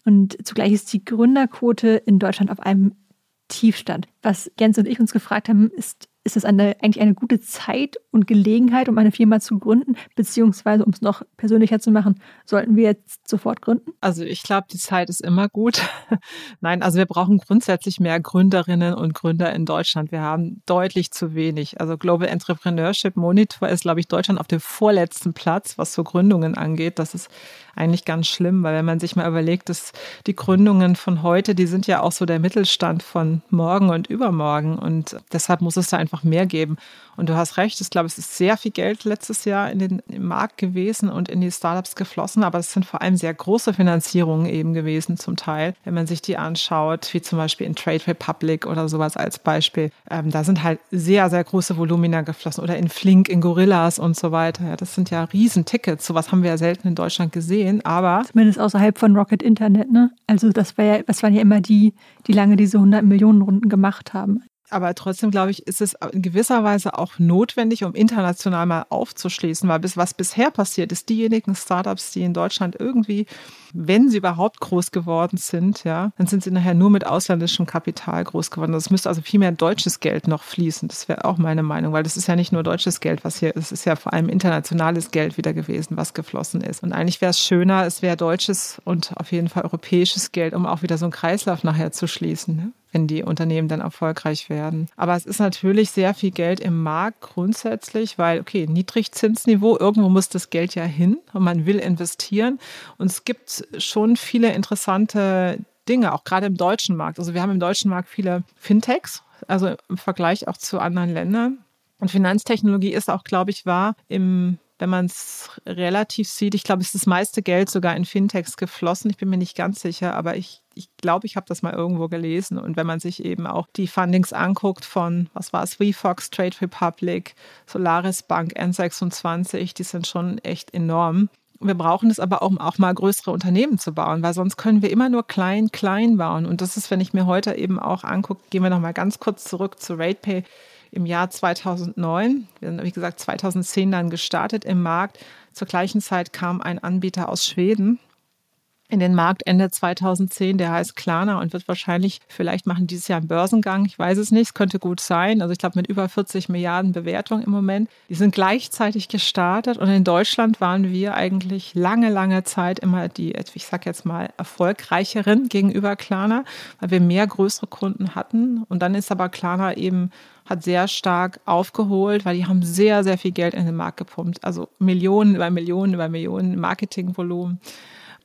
[SPEAKER 3] Und zugleich ist die Gründerquote in Deutschland auf einem Tiefstand. Was Jens und ich uns gefragt haben, ist, ist es eine, eigentlich eine gute Zeit und Gelegenheit, um eine Firma zu gründen? Beziehungsweise, um es noch persönlicher zu machen, sollten wir jetzt sofort gründen?
[SPEAKER 5] Also ich glaube, die Zeit ist immer gut. Nein, also wir brauchen grundsätzlich mehr Gründerinnen und Gründer in Deutschland. Wir haben deutlich zu wenig. Also Global Entrepreneurship Monitor ist, glaube ich, Deutschland auf dem vorletzten Platz, was so Gründungen angeht. Das ist eigentlich ganz schlimm, weil wenn man sich mal überlegt, dass die Gründungen von heute, die sind ja auch so der Mittelstand von morgen und übermorgen. Und deshalb muss es da einfach mehr geben. Und du hast recht, ich glaube, es ist sehr viel Geld letztes Jahr in den Markt gewesen und in die Startups geflossen, aber es sind vor allem sehr große Finanzierungen eben gewesen zum Teil. Wenn man sich die anschaut, wie zum Beispiel in Trade Republic oder sowas als Beispiel, ähm, da sind halt sehr, sehr große Volumina geflossen oder in Flink, in Gorillas und so weiter. Ja, das sind ja Riesentickets. Sowas haben wir ja selten in Deutschland gesehen, aber.
[SPEAKER 3] Zumindest außerhalb von Rocket Internet, ne? Also das war ja, das waren ja immer die, die lange diese 100 Millionen Runden gemacht haben.
[SPEAKER 5] Aber trotzdem, glaube ich, ist es in gewisser Weise auch notwendig, um international mal aufzuschließen, weil bis, was bisher passiert ist, diejenigen Startups, die in Deutschland irgendwie, wenn sie überhaupt groß geworden sind, ja, dann sind sie nachher nur mit ausländischem Kapital groß geworden. Es müsste also viel mehr deutsches Geld noch fließen. Das wäre auch meine Meinung, weil das ist ja nicht nur deutsches Geld, was hier ist, es ist ja vor allem internationales Geld wieder gewesen, was geflossen ist. Und eigentlich wäre es schöner, es wäre deutsches und auf jeden Fall europäisches Geld, um auch wieder so einen Kreislauf nachher zu schließen. Ne? Wenn die Unternehmen dann erfolgreich werden. Aber es ist natürlich sehr viel Geld im Markt grundsätzlich, weil, okay, Niedrigzinsniveau, irgendwo muss das Geld ja hin und man will investieren. Und es gibt schon viele interessante Dinge, auch gerade im deutschen Markt. Also wir haben im deutschen Markt viele Fintechs, also im Vergleich auch zu anderen Ländern. Und Finanztechnologie ist auch, glaube ich, war im wenn man es relativ sieht, ich glaube, es ist das meiste Geld sogar in Fintechs geflossen. Ich bin mir nicht ganz sicher, aber ich, ich glaube, ich habe das mal irgendwo gelesen. Und wenn man sich eben auch die Fundings anguckt von, was war es, WeFox, Trade Republic, Solaris Bank, N26, die sind schon echt enorm. Wir brauchen es aber auch, um auch mal größere Unternehmen zu bauen, weil sonst können wir immer nur klein, klein bauen. Und das ist, wenn ich mir heute eben auch angucke, gehen wir noch mal ganz kurz zurück zu RatePay im Jahr 2009. Wir sind, wie gesagt, 2010 dann gestartet im Markt. Zur gleichen Zeit kam ein Anbieter aus Schweden in den Markt Ende 2010, der heißt Klarna und wird wahrscheinlich, vielleicht machen dieses Jahr einen Börsengang, ich weiß es nicht, es könnte gut sein. Also ich glaube mit über 40 Milliarden Bewertung im Moment. Die sind gleichzeitig gestartet und in Deutschland waren wir eigentlich lange, lange Zeit immer die, ich sag jetzt mal, erfolgreicheren gegenüber Klarna, weil wir mehr größere Kunden hatten. Und dann ist aber Klarna eben hat sehr stark aufgeholt, weil die haben sehr, sehr viel Geld in den Markt gepumpt. Also Millionen über Millionen über Millionen Marketingvolumen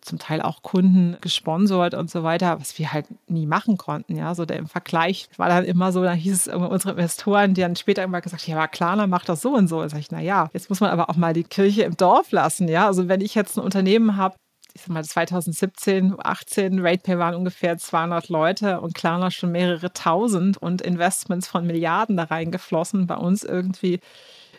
[SPEAKER 5] zum Teil auch Kunden gesponsert und so weiter, was wir halt nie machen konnten. Ja, so der im Vergleich war dann immer so, da hieß es unsere Investoren, die dann später immer gesagt, ja, aber Klarna macht das so und so. Da sag ich, na ja, jetzt muss man aber auch mal die Kirche im Dorf lassen. Ja, also wenn ich jetzt ein Unternehmen habe, ich sag mal 2017, 18, RatePay waren ungefähr 200 Leute und Klarna schon mehrere tausend und Investments von Milliarden da reingeflossen. Bei uns irgendwie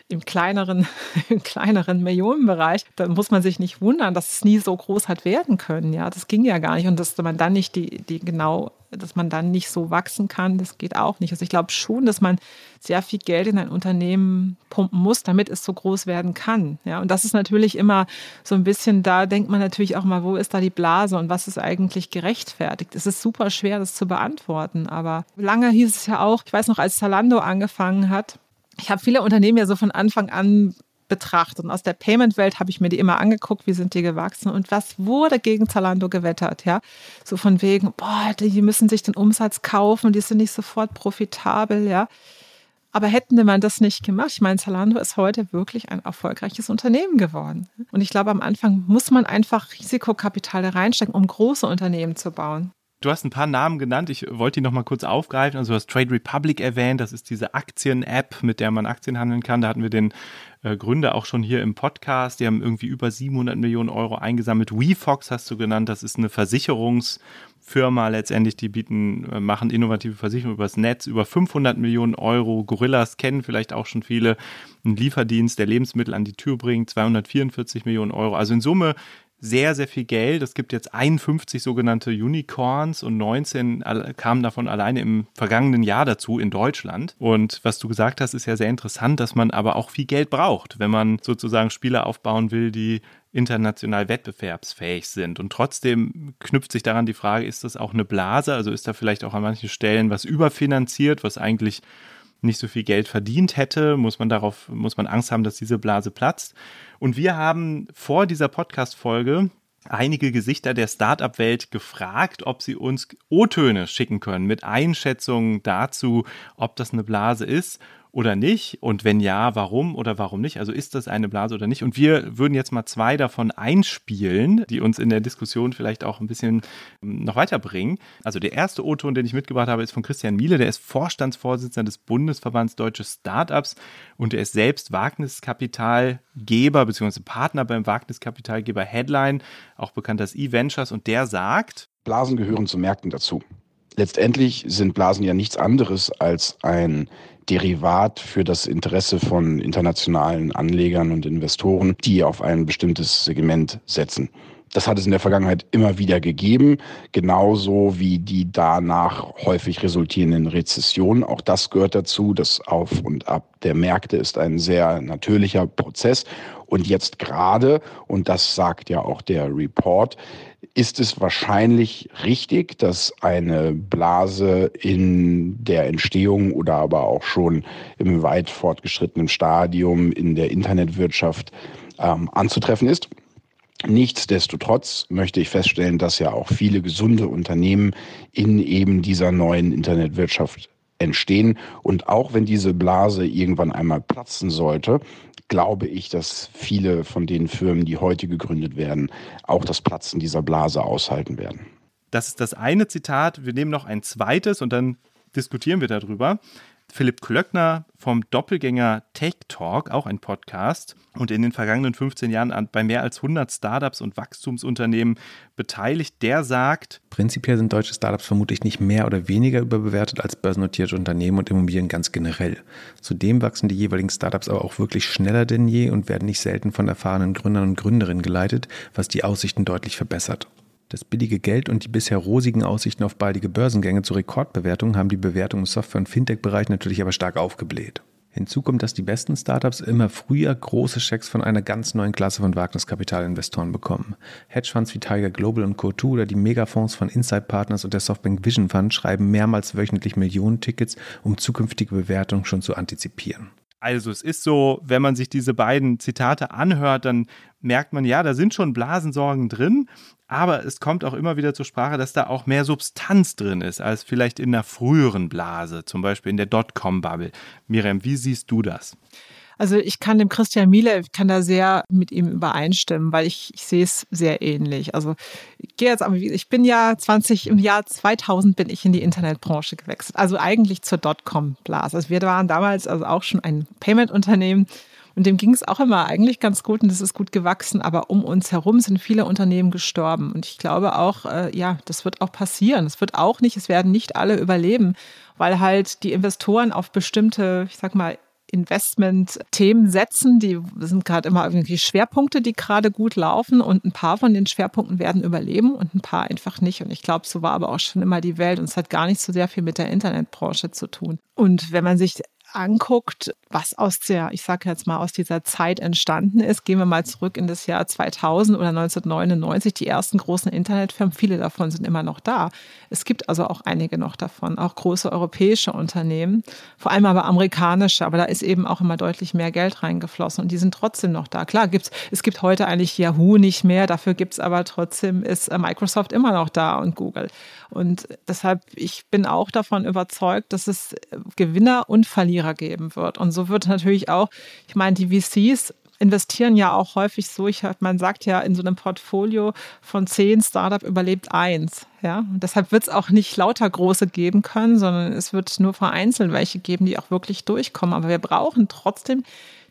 [SPEAKER 5] im kleineren, im kleineren Millionenbereich, da muss man sich nicht wundern, dass es nie so groß hat werden können. Ja, das ging ja gar nicht. Und dass man dann nicht die, die genau, dass man dann nicht so wachsen kann, das geht auch nicht. Also ich glaube schon, dass man sehr viel Geld in ein Unternehmen pumpen muss, damit es so groß werden kann. Ja, und das ist natürlich immer so ein bisschen, da denkt man natürlich auch mal, wo ist da die Blase und was ist eigentlich gerechtfertigt? Es ist super schwer, das zu beantworten. Aber lange hieß es ja auch, ich weiß noch, als Zalando angefangen hat, ich habe viele Unternehmen ja so von Anfang an betrachtet. Und aus der Payment-Welt habe ich mir die immer angeguckt, wie sind die gewachsen und was wurde gegen Zalando gewettert, ja. So von wegen, boah, die müssen sich den Umsatz kaufen, die sind nicht sofort profitabel, ja. Aber hätten man das nicht gemacht, ich meine, Zalando ist heute wirklich ein erfolgreiches Unternehmen geworden. Und ich glaube, am Anfang muss man einfach Risikokapital reinstecken, um große Unternehmen zu bauen.
[SPEAKER 2] Du hast ein paar Namen genannt. Ich wollte die noch mal kurz aufgreifen. Also du hast Trade Republic erwähnt. Das ist diese Aktien-App, mit der man Aktien handeln kann. Da hatten wir den äh, Gründer auch schon hier im Podcast. Die haben irgendwie über 700 Millionen Euro eingesammelt. WeFox hast du genannt. Das ist eine Versicherungsfirma letztendlich. Die bieten, äh, machen innovative Versicherungen übers Netz. Über 500 Millionen Euro. Gorillas kennen vielleicht auch schon viele. Ein Lieferdienst, der Lebensmittel an die Tür bringt. 244 Millionen Euro. Also in Summe sehr, sehr viel Geld. Es gibt jetzt 51 sogenannte Unicorns und 19 kamen davon alleine im vergangenen Jahr dazu in Deutschland. Und was du gesagt hast, ist ja sehr interessant, dass man aber auch viel Geld braucht, wenn man sozusagen Spiele aufbauen will, die international wettbewerbsfähig sind. Und trotzdem knüpft sich daran die Frage, ist das auch eine Blase? Also ist da vielleicht auch an manchen Stellen was überfinanziert, was eigentlich nicht so viel Geld verdient hätte, muss man darauf, muss man Angst haben, dass diese Blase platzt. Und wir haben vor dieser Podcast-Folge einige Gesichter der Startup-Welt gefragt, ob sie uns O-Töne schicken können mit Einschätzungen dazu, ob das eine Blase ist oder nicht? Und wenn ja, warum oder warum nicht? Also ist das eine Blase oder nicht? Und wir würden jetzt mal zwei davon einspielen, die uns in der Diskussion vielleicht auch ein bisschen ähm, noch weiterbringen. Also der erste O-Ton, den ich mitgebracht habe, ist von Christian Miele. Der ist Vorstandsvorsitzender des Bundesverbands Deutsche Startups und er ist selbst Wagniskapitalgeber bzw. Partner beim Wagniskapitalgeber Headline, auch bekannt als E-Ventures. Und der sagt,
[SPEAKER 6] Blasen gehören zu Märkten dazu. Letztendlich sind Blasen ja nichts anderes als ein Derivat für das Interesse von internationalen Anlegern und Investoren, die auf ein bestimmtes Segment setzen. Das hat es in der Vergangenheit immer wieder gegeben, genauso wie die danach häufig resultierenden Rezessionen. Auch das gehört dazu. Das Auf und Ab der Märkte ist ein sehr natürlicher Prozess. Und jetzt gerade, und das sagt ja auch der Report, ist es wahrscheinlich richtig, dass eine Blase in der Entstehung oder aber auch schon im weit fortgeschrittenen Stadium in der Internetwirtschaft ähm, anzutreffen ist. Nichtsdestotrotz möchte ich feststellen, dass ja auch viele gesunde Unternehmen in eben dieser neuen Internetwirtschaft entstehen. Und auch wenn diese Blase irgendwann einmal platzen sollte, glaube ich, dass viele von den Firmen, die heute gegründet werden, auch das Platzen dieser Blase aushalten werden.
[SPEAKER 2] Das ist das eine Zitat. Wir nehmen noch ein zweites und dann diskutieren wir darüber. Philipp Klöckner vom Doppelgänger Tech Talk, auch ein Podcast, und in den vergangenen 15 Jahren bei mehr als 100 Startups und Wachstumsunternehmen beteiligt, der sagt,
[SPEAKER 7] Prinzipiell sind deutsche Startups vermutlich nicht mehr oder weniger überbewertet als börsennotierte Unternehmen und Immobilien ganz generell. Zudem wachsen die jeweiligen Startups aber auch wirklich schneller denn je und werden nicht selten von erfahrenen Gründern und Gründerinnen geleitet, was die Aussichten deutlich verbessert. Das billige Geld und die bisher rosigen Aussichten auf baldige Börsengänge zur Rekordbewertung haben die Bewertung im Software- und Fintech-Bereich natürlich aber stark aufgebläht. Hinzu kommt, dass die besten Startups immer früher große Schecks von einer ganz neuen Klasse von Wagniskapitalinvestoren bekommen. Hedgefonds wie Tiger Global und Co2 oder die Megafonds von Insight Partners und der Softbank Vision Fund schreiben mehrmals wöchentlich Millionen Tickets, um zukünftige Bewertungen schon zu antizipieren.
[SPEAKER 2] Also es ist so, wenn man sich diese beiden Zitate anhört, dann merkt man, ja, da sind schon Blasensorgen drin, aber es kommt auch immer wieder zur Sprache, dass da auch mehr Substanz drin ist, als vielleicht in einer früheren Blase, zum Beispiel in der Dotcom-Bubble. Miriam, wie siehst du das?
[SPEAKER 5] Also ich kann dem Christian Miele, ich kann da sehr mit ihm übereinstimmen, weil ich, ich sehe es sehr ähnlich. Also ich gehe jetzt ich bin ja 20, im Jahr 2000 bin ich in die Internetbranche gewechselt. Also eigentlich zur Dotcom-Blase. Also wir waren damals also auch schon ein Payment-Unternehmen und dem ging es auch immer eigentlich ganz gut und das ist gut gewachsen. Aber um uns herum sind viele Unternehmen gestorben. Und ich glaube auch, äh, ja, das wird auch passieren. Es wird auch nicht, es werden nicht alle überleben, weil halt die Investoren auf bestimmte, ich sag mal, Investment-Themen setzen. Die sind gerade immer irgendwie Schwerpunkte, die gerade gut laufen und ein paar von den Schwerpunkten werden überleben und ein paar einfach nicht. Und ich glaube, so war aber auch schon immer die Welt und es hat gar nicht so sehr viel mit der Internetbranche zu tun. Und wenn man sich anguckt, was aus der, ich sage jetzt mal, aus dieser Zeit entstanden ist, gehen wir mal zurück in das Jahr 2000 oder 1999, die ersten großen Internetfirmen, viele davon sind immer noch da. Es gibt also auch einige noch davon, auch große europäische Unternehmen, vor allem aber amerikanische, aber da ist eben auch immer deutlich mehr Geld reingeflossen und die sind trotzdem noch da. Klar, gibt's, es gibt heute eigentlich Yahoo nicht mehr, dafür gibt es aber trotzdem, ist äh, Microsoft immer noch da und Google. Und deshalb, ich bin auch davon überzeugt, dass es Gewinner und Verlierer geben wird. Und so wird natürlich auch, ich meine, die VCs investieren ja auch häufig so, ich, man sagt ja, in so einem Portfolio von zehn Startup überlebt eins. Ja? Und deshalb wird es auch nicht lauter große geben können, sondern es wird nur vereinzelt welche geben, die auch wirklich durchkommen. Aber wir brauchen trotzdem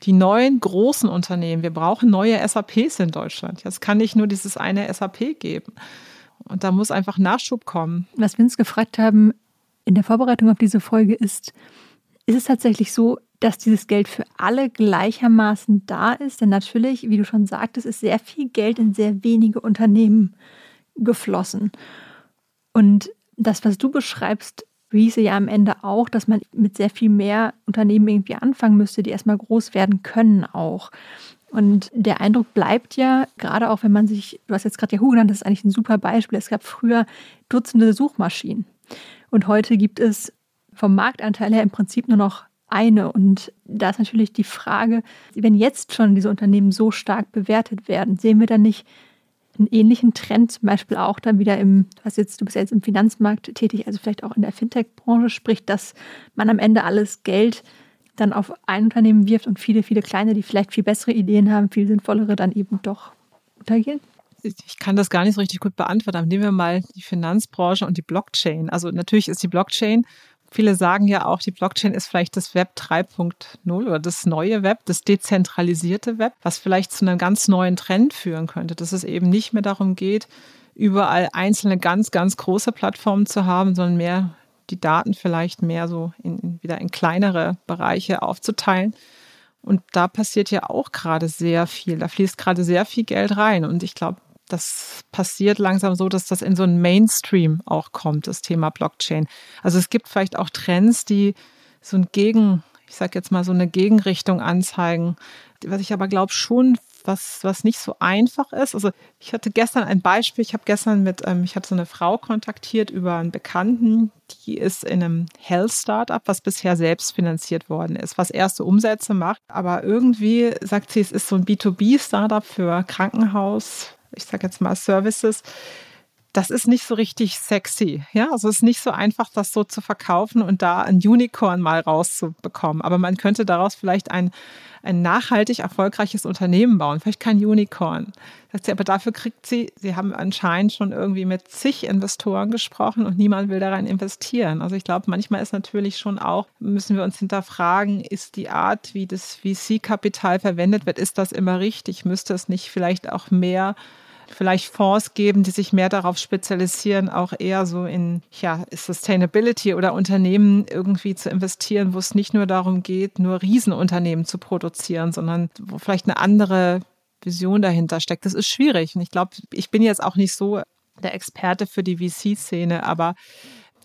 [SPEAKER 5] die neuen großen Unternehmen. Wir brauchen neue SAPs in Deutschland. Es kann nicht nur dieses eine SAP geben. Und da muss einfach Nachschub kommen.
[SPEAKER 3] Was wir uns gefragt haben in der Vorbereitung auf diese Folge ist, ist es tatsächlich so, dass dieses Geld für alle gleichermaßen da ist? Denn natürlich, wie du schon sagtest, ist sehr viel Geld in sehr wenige Unternehmen geflossen. Und das, was du beschreibst, hieße ja am Ende auch, dass man mit sehr viel mehr Unternehmen irgendwie anfangen müsste, die erstmal groß werden können auch. Und der Eindruck bleibt ja, gerade auch wenn man sich, du hast jetzt gerade Yahoo genannt, das ist eigentlich ein super Beispiel. Es gab früher Dutzende Suchmaschinen. Und heute gibt es vom Marktanteil her im Prinzip nur noch eine. Und da ist natürlich die Frage, wenn jetzt schon diese Unternehmen so stark bewertet werden, sehen wir dann nicht einen ähnlichen Trend, zum Beispiel auch dann wieder im, hast jetzt, du bist ja jetzt im Finanzmarkt tätig, also vielleicht auch in der Fintech-Branche, sprich, dass man am Ende alles Geld dann auf ein Unternehmen wirft und viele, viele kleine, die vielleicht viel bessere Ideen haben, viel sinnvollere, dann eben doch untergehen?
[SPEAKER 5] Ich kann das gar nicht so richtig gut beantworten. Aber nehmen wir mal die Finanzbranche und die Blockchain. Also natürlich ist die Blockchain, viele sagen ja auch, die Blockchain ist vielleicht das Web 3.0 oder das neue Web, das dezentralisierte Web, was vielleicht zu einem ganz neuen Trend führen könnte, dass es eben nicht mehr darum geht, überall einzelne ganz, ganz große Plattformen zu haben, sondern mehr die Daten vielleicht mehr so in, wieder in kleinere Bereiche aufzuteilen. Und da passiert ja auch gerade sehr viel. Da fließt gerade sehr viel Geld rein. Und ich glaube, das passiert langsam so, dass das in so einen Mainstream auch kommt, das Thema Blockchain. Also es gibt vielleicht auch Trends, die so ein Gegen, ich sage jetzt mal so eine Gegenrichtung anzeigen. Was ich aber glaube schon was, was nicht so einfach ist. Also ich hatte gestern ein Beispiel, ich habe gestern mit, ähm, ich hatte so eine Frau kontaktiert über einen Bekannten, die ist in einem Health-Startup, was bisher selbst finanziert worden ist, was erste Umsätze macht. Aber irgendwie sagt sie, es ist so ein B2B-Startup für Krankenhaus, ich sage jetzt mal Services das ist nicht so richtig sexy. Ja, also es ist nicht so einfach, das so zu verkaufen und da ein Unicorn mal rauszubekommen. Aber man könnte daraus vielleicht ein, ein nachhaltig erfolgreiches Unternehmen bauen. Vielleicht kein Unicorn. Aber dafür kriegt sie, sie haben anscheinend schon irgendwie mit zig Investoren gesprochen und niemand will daran investieren. Also ich glaube, manchmal ist natürlich schon auch, müssen wir uns hinterfragen, ist die Art, wie das VC-Kapital verwendet wird, ist das immer richtig? Müsste es nicht vielleicht auch mehr vielleicht Fonds geben, die sich mehr darauf spezialisieren, auch eher so in ja, Sustainability oder Unternehmen irgendwie zu investieren, wo es nicht nur darum geht, nur Riesenunternehmen zu produzieren, sondern wo vielleicht eine andere Vision dahinter steckt. Das ist schwierig. Und ich glaube, ich bin jetzt auch nicht so der Experte für die VC-Szene, aber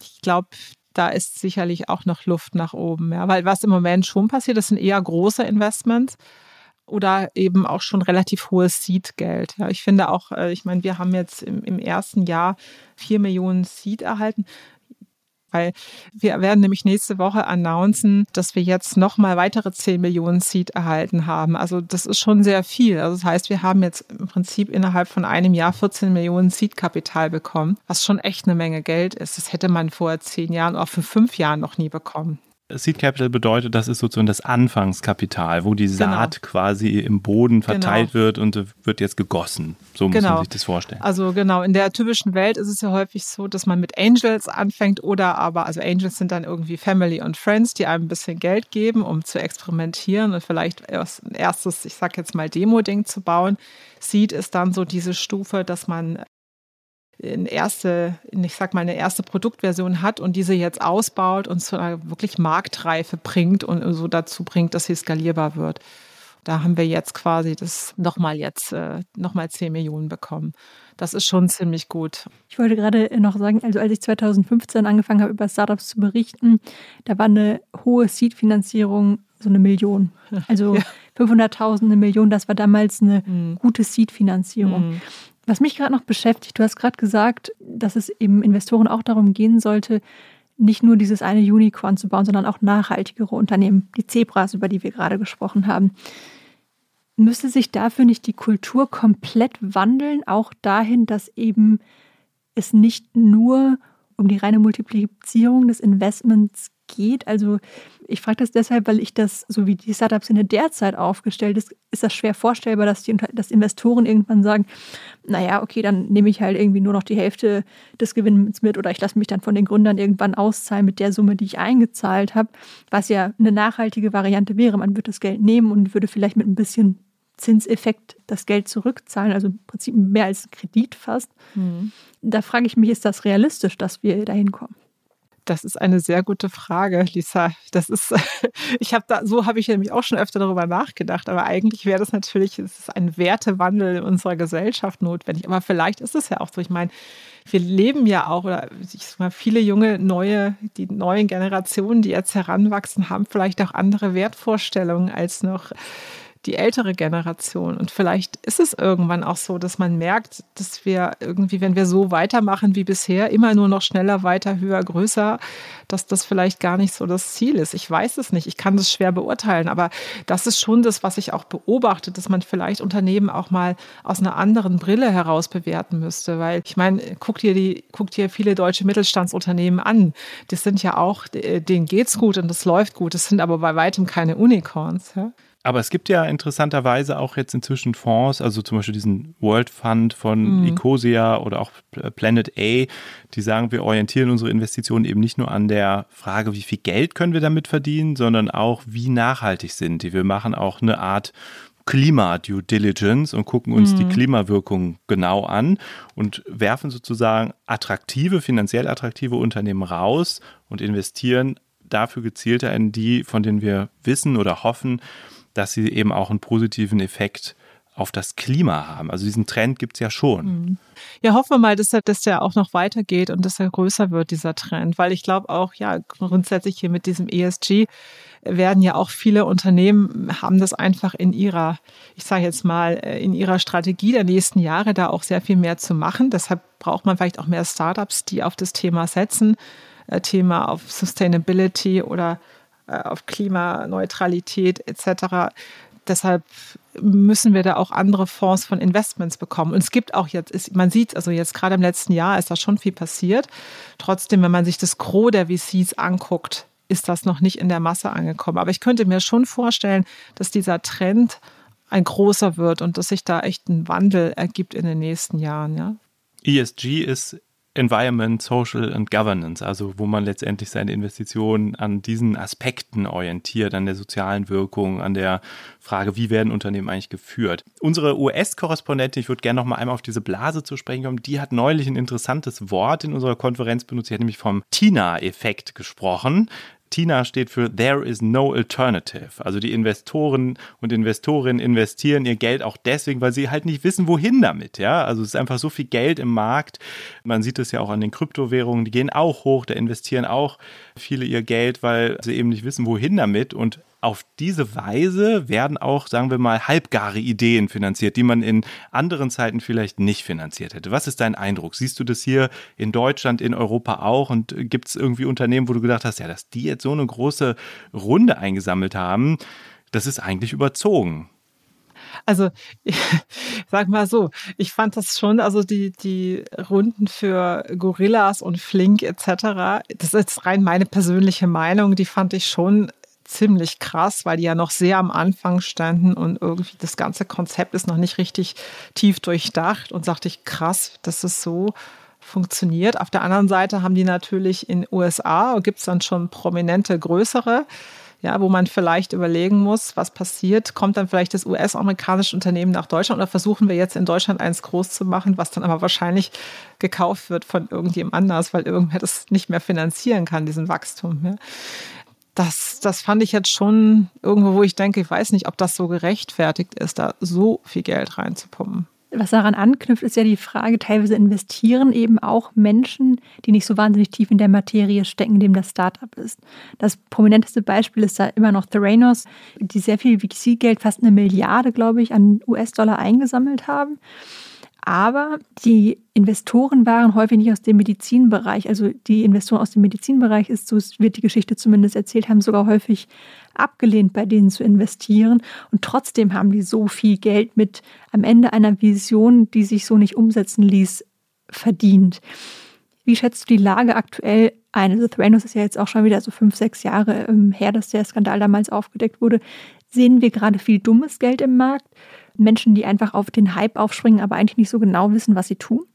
[SPEAKER 5] ich glaube, da ist sicherlich auch noch Luft nach oben. Ja, weil was im Moment schon passiert, das sind eher große Investments oder eben auch schon relativ hohes Seed-Geld. Ja, ich finde auch, äh, ich meine, wir haben jetzt im, im ersten Jahr vier Millionen Seed erhalten weil wir werden nämlich nächste Woche announcen, dass wir jetzt nochmal weitere 10 Millionen Seed erhalten haben. Also das ist schon sehr viel. Also das heißt, wir haben jetzt im Prinzip innerhalb von einem Jahr 14 Millionen Seed-Kapital bekommen, was schon echt eine Menge Geld ist. Das hätte man vor zehn Jahren, auch für fünf Jahren noch nie bekommen.
[SPEAKER 2] Seed Capital bedeutet, das ist sozusagen das Anfangskapital, wo die genau. Saat genau. quasi im Boden verteilt genau. wird und wird jetzt gegossen. So muss genau. man sich das vorstellen.
[SPEAKER 5] Also genau, in der typischen Welt ist es ja häufig so, dass man mit Angels anfängt oder aber, also Angels sind dann irgendwie Family und Friends, die einem ein bisschen Geld geben, um zu experimentieren und vielleicht erst ein erstes, ich sag jetzt mal Demo-Ding zu bauen. Seed ist dann so diese Stufe, dass man eine erste, ich sag mal, eine erste Produktversion hat und diese jetzt ausbaut und zu einer wirklich Marktreife bringt und so dazu bringt, dass sie skalierbar wird. Da haben wir jetzt quasi das nochmal jetzt äh, nochmal 10 Millionen bekommen. Das ist schon ziemlich gut.
[SPEAKER 3] Ich wollte gerade noch sagen, also als ich 2015 angefangen habe, über Startups zu berichten, da war eine hohe Seed-Finanzierung so eine Million. Also ja. 500.000, eine Million, das war damals eine mhm. gute Seed-Finanzierung. Mhm. Was mich gerade noch beschäftigt, du hast gerade gesagt, dass es eben Investoren auch darum gehen sollte, nicht nur dieses eine Unicorn zu bauen, sondern auch nachhaltigere Unternehmen, die Zebras, über die wir gerade gesprochen haben. Müsste sich dafür nicht die Kultur komplett wandeln, auch dahin, dass eben es nicht nur um die reine Multiplizierung des Investments geht? Also ich frage das deshalb, weil ich das, so wie die Startups in der derzeit aufgestellt ist, ist das schwer vorstellbar, dass die dass Investoren irgendwann sagen, naja, okay, dann nehme ich halt irgendwie nur noch die Hälfte des Gewinns mit oder ich lasse mich dann von den Gründern irgendwann auszahlen mit der Summe, die ich eingezahlt habe, was ja eine nachhaltige Variante wäre. Man würde das Geld nehmen und würde vielleicht mit ein bisschen Zinseffekt das Geld zurückzahlen, also im Prinzip mehr als Kredit fast. Mhm. Da frage ich mich, ist das realistisch, dass wir dahin kommen?
[SPEAKER 5] Das ist eine sehr gute Frage, Lisa. Das ist, ich habe da, so habe ich nämlich auch schon öfter darüber nachgedacht. Aber eigentlich wäre das natürlich, es ist ein Wertewandel in unserer Gesellschaft notwendig. Aber vielleicht ist es ja auch so. Ich meine, wir leben ja auch, oder ich sag mal, viele junge, neue, die neuen Generationen, die jetzt heranwachsen, haben vielleicht auch andere Wertvorstellungen als noch die ältere Generation. Und vielleicht ist es irgendwann auch so, dass man merkt, dass wir irgendwie, wenn wir so weitermachen wie bisher, immer nur noch schneller, weiter, höher, größer, dass das vielleicht gar nicht so das Ziel ist. Ich weiß es nicht. Ich kann das schwer beurteilen. Aber das ist schon das, was ich auch beobachte, dass man vielleicht Unternehmen auch mal aus einer anderen Brille heraus bewerten müsste. Weil ich meine, guckt dir die, guckt dir viele deutsche Mittelstandsunternehmen an. Das sind ja auch, denen geht's gut und das läuft gut. Das sind aber bei weitem keine Unicorns. Ja?
[SPEAKER 2] Aber es gibt ja interessanterweise auch jetzt inzwischen Fonds, also zum Beispiel diesen World Fund von mhm. Ecosia oder auch Planet A, die sagen, wir orientieren unsere Investitionen eben nicht nur an der Frage, wie viel Geld können wir damit verdienen, sondern auch, wie nachhaltig sind die. Wir machen auch eine Art Klima-Due Diligence und gucken uns mhm. die Klimawirkung genau an und werfen sozusagen attraktive, finanziell attraktive Unternehmen raus und investieren dafür gezielter in die, von denen wir wissen oder hoffen, dass sie eben auch einen positiven Effekt auf das Klima haben. Also diesen Trend gibt es ja schon. Mhm.
[SPEAKER 5] Ja, hoffen wir mal, dass, dass der auch noch weitergeht und dass er größer wird, dieser Trend. Weil ich glaube auch, ja, grundsätzlich hier mit diesem ESG werden ja auch viele Unternehmen haben das einfach in ihrer, ich sage jetzt mal, äh, in ihrer Strategie der nächsten Jahre da auch sehr viel mehr zu machen. Deshalb braucht man vielleicht auch mehr Startups, die auf das Thema setzen, äh, Thema auf Sustainability oder auf Klimaneutralität etc. Deshalb müssen wir da auch andere Fonds von Investments bekommen. Und es gibt auch jetzt, ist, man sieht, also jetzt gerade im letzten Jahr ist da schon viel passiert. Trotzdem, wenn man sich das Gros der VCs anguckt, ist das noch nicht in der Masse angekommen. Aber ich könnte mir schon vorstellen, dass dieser Trend ein großer wird und dass sich da echt ein Wandel ergibt in den nächsten Jahren. Ja?
[SPEAKER 2] ESG ist Environment, Social and Governance, also wo man letztendlich seine Investitionen an diesen Aspekten orientiert, an der sozialen Wirkung, an der Frage, wie werden Unternehmen eigentlich geführt. Unsere US-Korrespondentin, ich würde gerne noch mal einmal auf diese Blase zu sprechen kommen, die hat neulich ein interessantes Wort in unserer Konferenz benutzt, sie hat nämlich vom Tina-Effekt gesprochen. TINA steht für There is no alternative. Also die Investoren und Investorinnen investieren ihr Geld auch deswegen, weil sie halt nicht wissen, wohin damit. Ja, also es ist einfach so viel Geld im Markt. Man sieht es ja auch an den Kryptowährungen, die gehen auch hoch, da investieren auch viele ihr Geld, weil sie eben nicht wissen, wohin damit. Und auf diese Weise werden auch, sagen wir mal, halbgare Ideen finanziert, die man in anderen Zeiten vielleicht nicht finanziert hätte. Was ist dein Eindruck? Siehst du das hier in Deutschland, in Europa auch? Und gibt es irgendwie Unternehmen, wo du gedacht hast, ja, dass die jetzt so eine große Runde eingesammelt haben, das ist eigentlich überzogen.
[SPEAKER 5] Also, ich sag mal so, ich fand das schon, also die, die Runden für Gorillas und Flink etc., das ist rein meine persönliche Meinung, die fand ich schon ziemlich krass, weil die ja noch sehr am Anfang standen und irgendwie das ganze Konzept ist noch nicht richtig tief durchdacht und sagte ich, krass, dass es so funktioniert. Auf der anderen Seite haben die natürlich in USA, gibt es dann schon prominente, größere, ja, wo man vielleicht überlegen muss, was passiert. Kommt dann vielleicht das US-amerikanische Unternehmen nach Deutschland oder versuchen wir jetzt in Deutschland eins groß zu machen, was dann aber wahrscheinlich gekauft wird von irgendjemand anders, weil irgendwer das nicht mehr finanzieren kann, diesen Wachstum. Ja das, das fand ich jetzt schon irgendwo, wo ich denke, ich weiß nicht, ob das so gerechtfertigt ist, da so viel Geld reinzupumpen.
[SPEAKER 3] Was daran anknüpft, ist ja die Frage, teilweise investieren eben auch Menschen, die nicht so wahnsinnig tief in der Materie stecken, in dem das Startup ist. Das prominenteste Beispiel ist da immer noch Theranos, die sehr viel VC-Geld, fast eine Milliarde, glaube ich, an US-Dollar eingesammelt haben. Aber die Investoren waren häufig nicht aus dem Medizinbereich. Also die Investoren aus dem Medizinbereich ist, so wird die Geschichte zumindest erzählt, haben sogar häufig abgelehnt, bei denen zu investieren. Und trotzdem haben die so viel Geld mit am Ende einer Vision, die sich so nicht umsetzen ließ, verdient. Wie schätzt du die Lage aktuell ein? Also Theranos ist ja jetzt auch schon wieder so fünf, sechs Jahre ähm, her, dass der Skandal damals aufgedeckt wurde. Sehen wir gerade viel dummes Geld im Markt? Menschen, die einfach auf den Hype aufspringen, aber eigentlich nicht so genau wissen, was sie tun?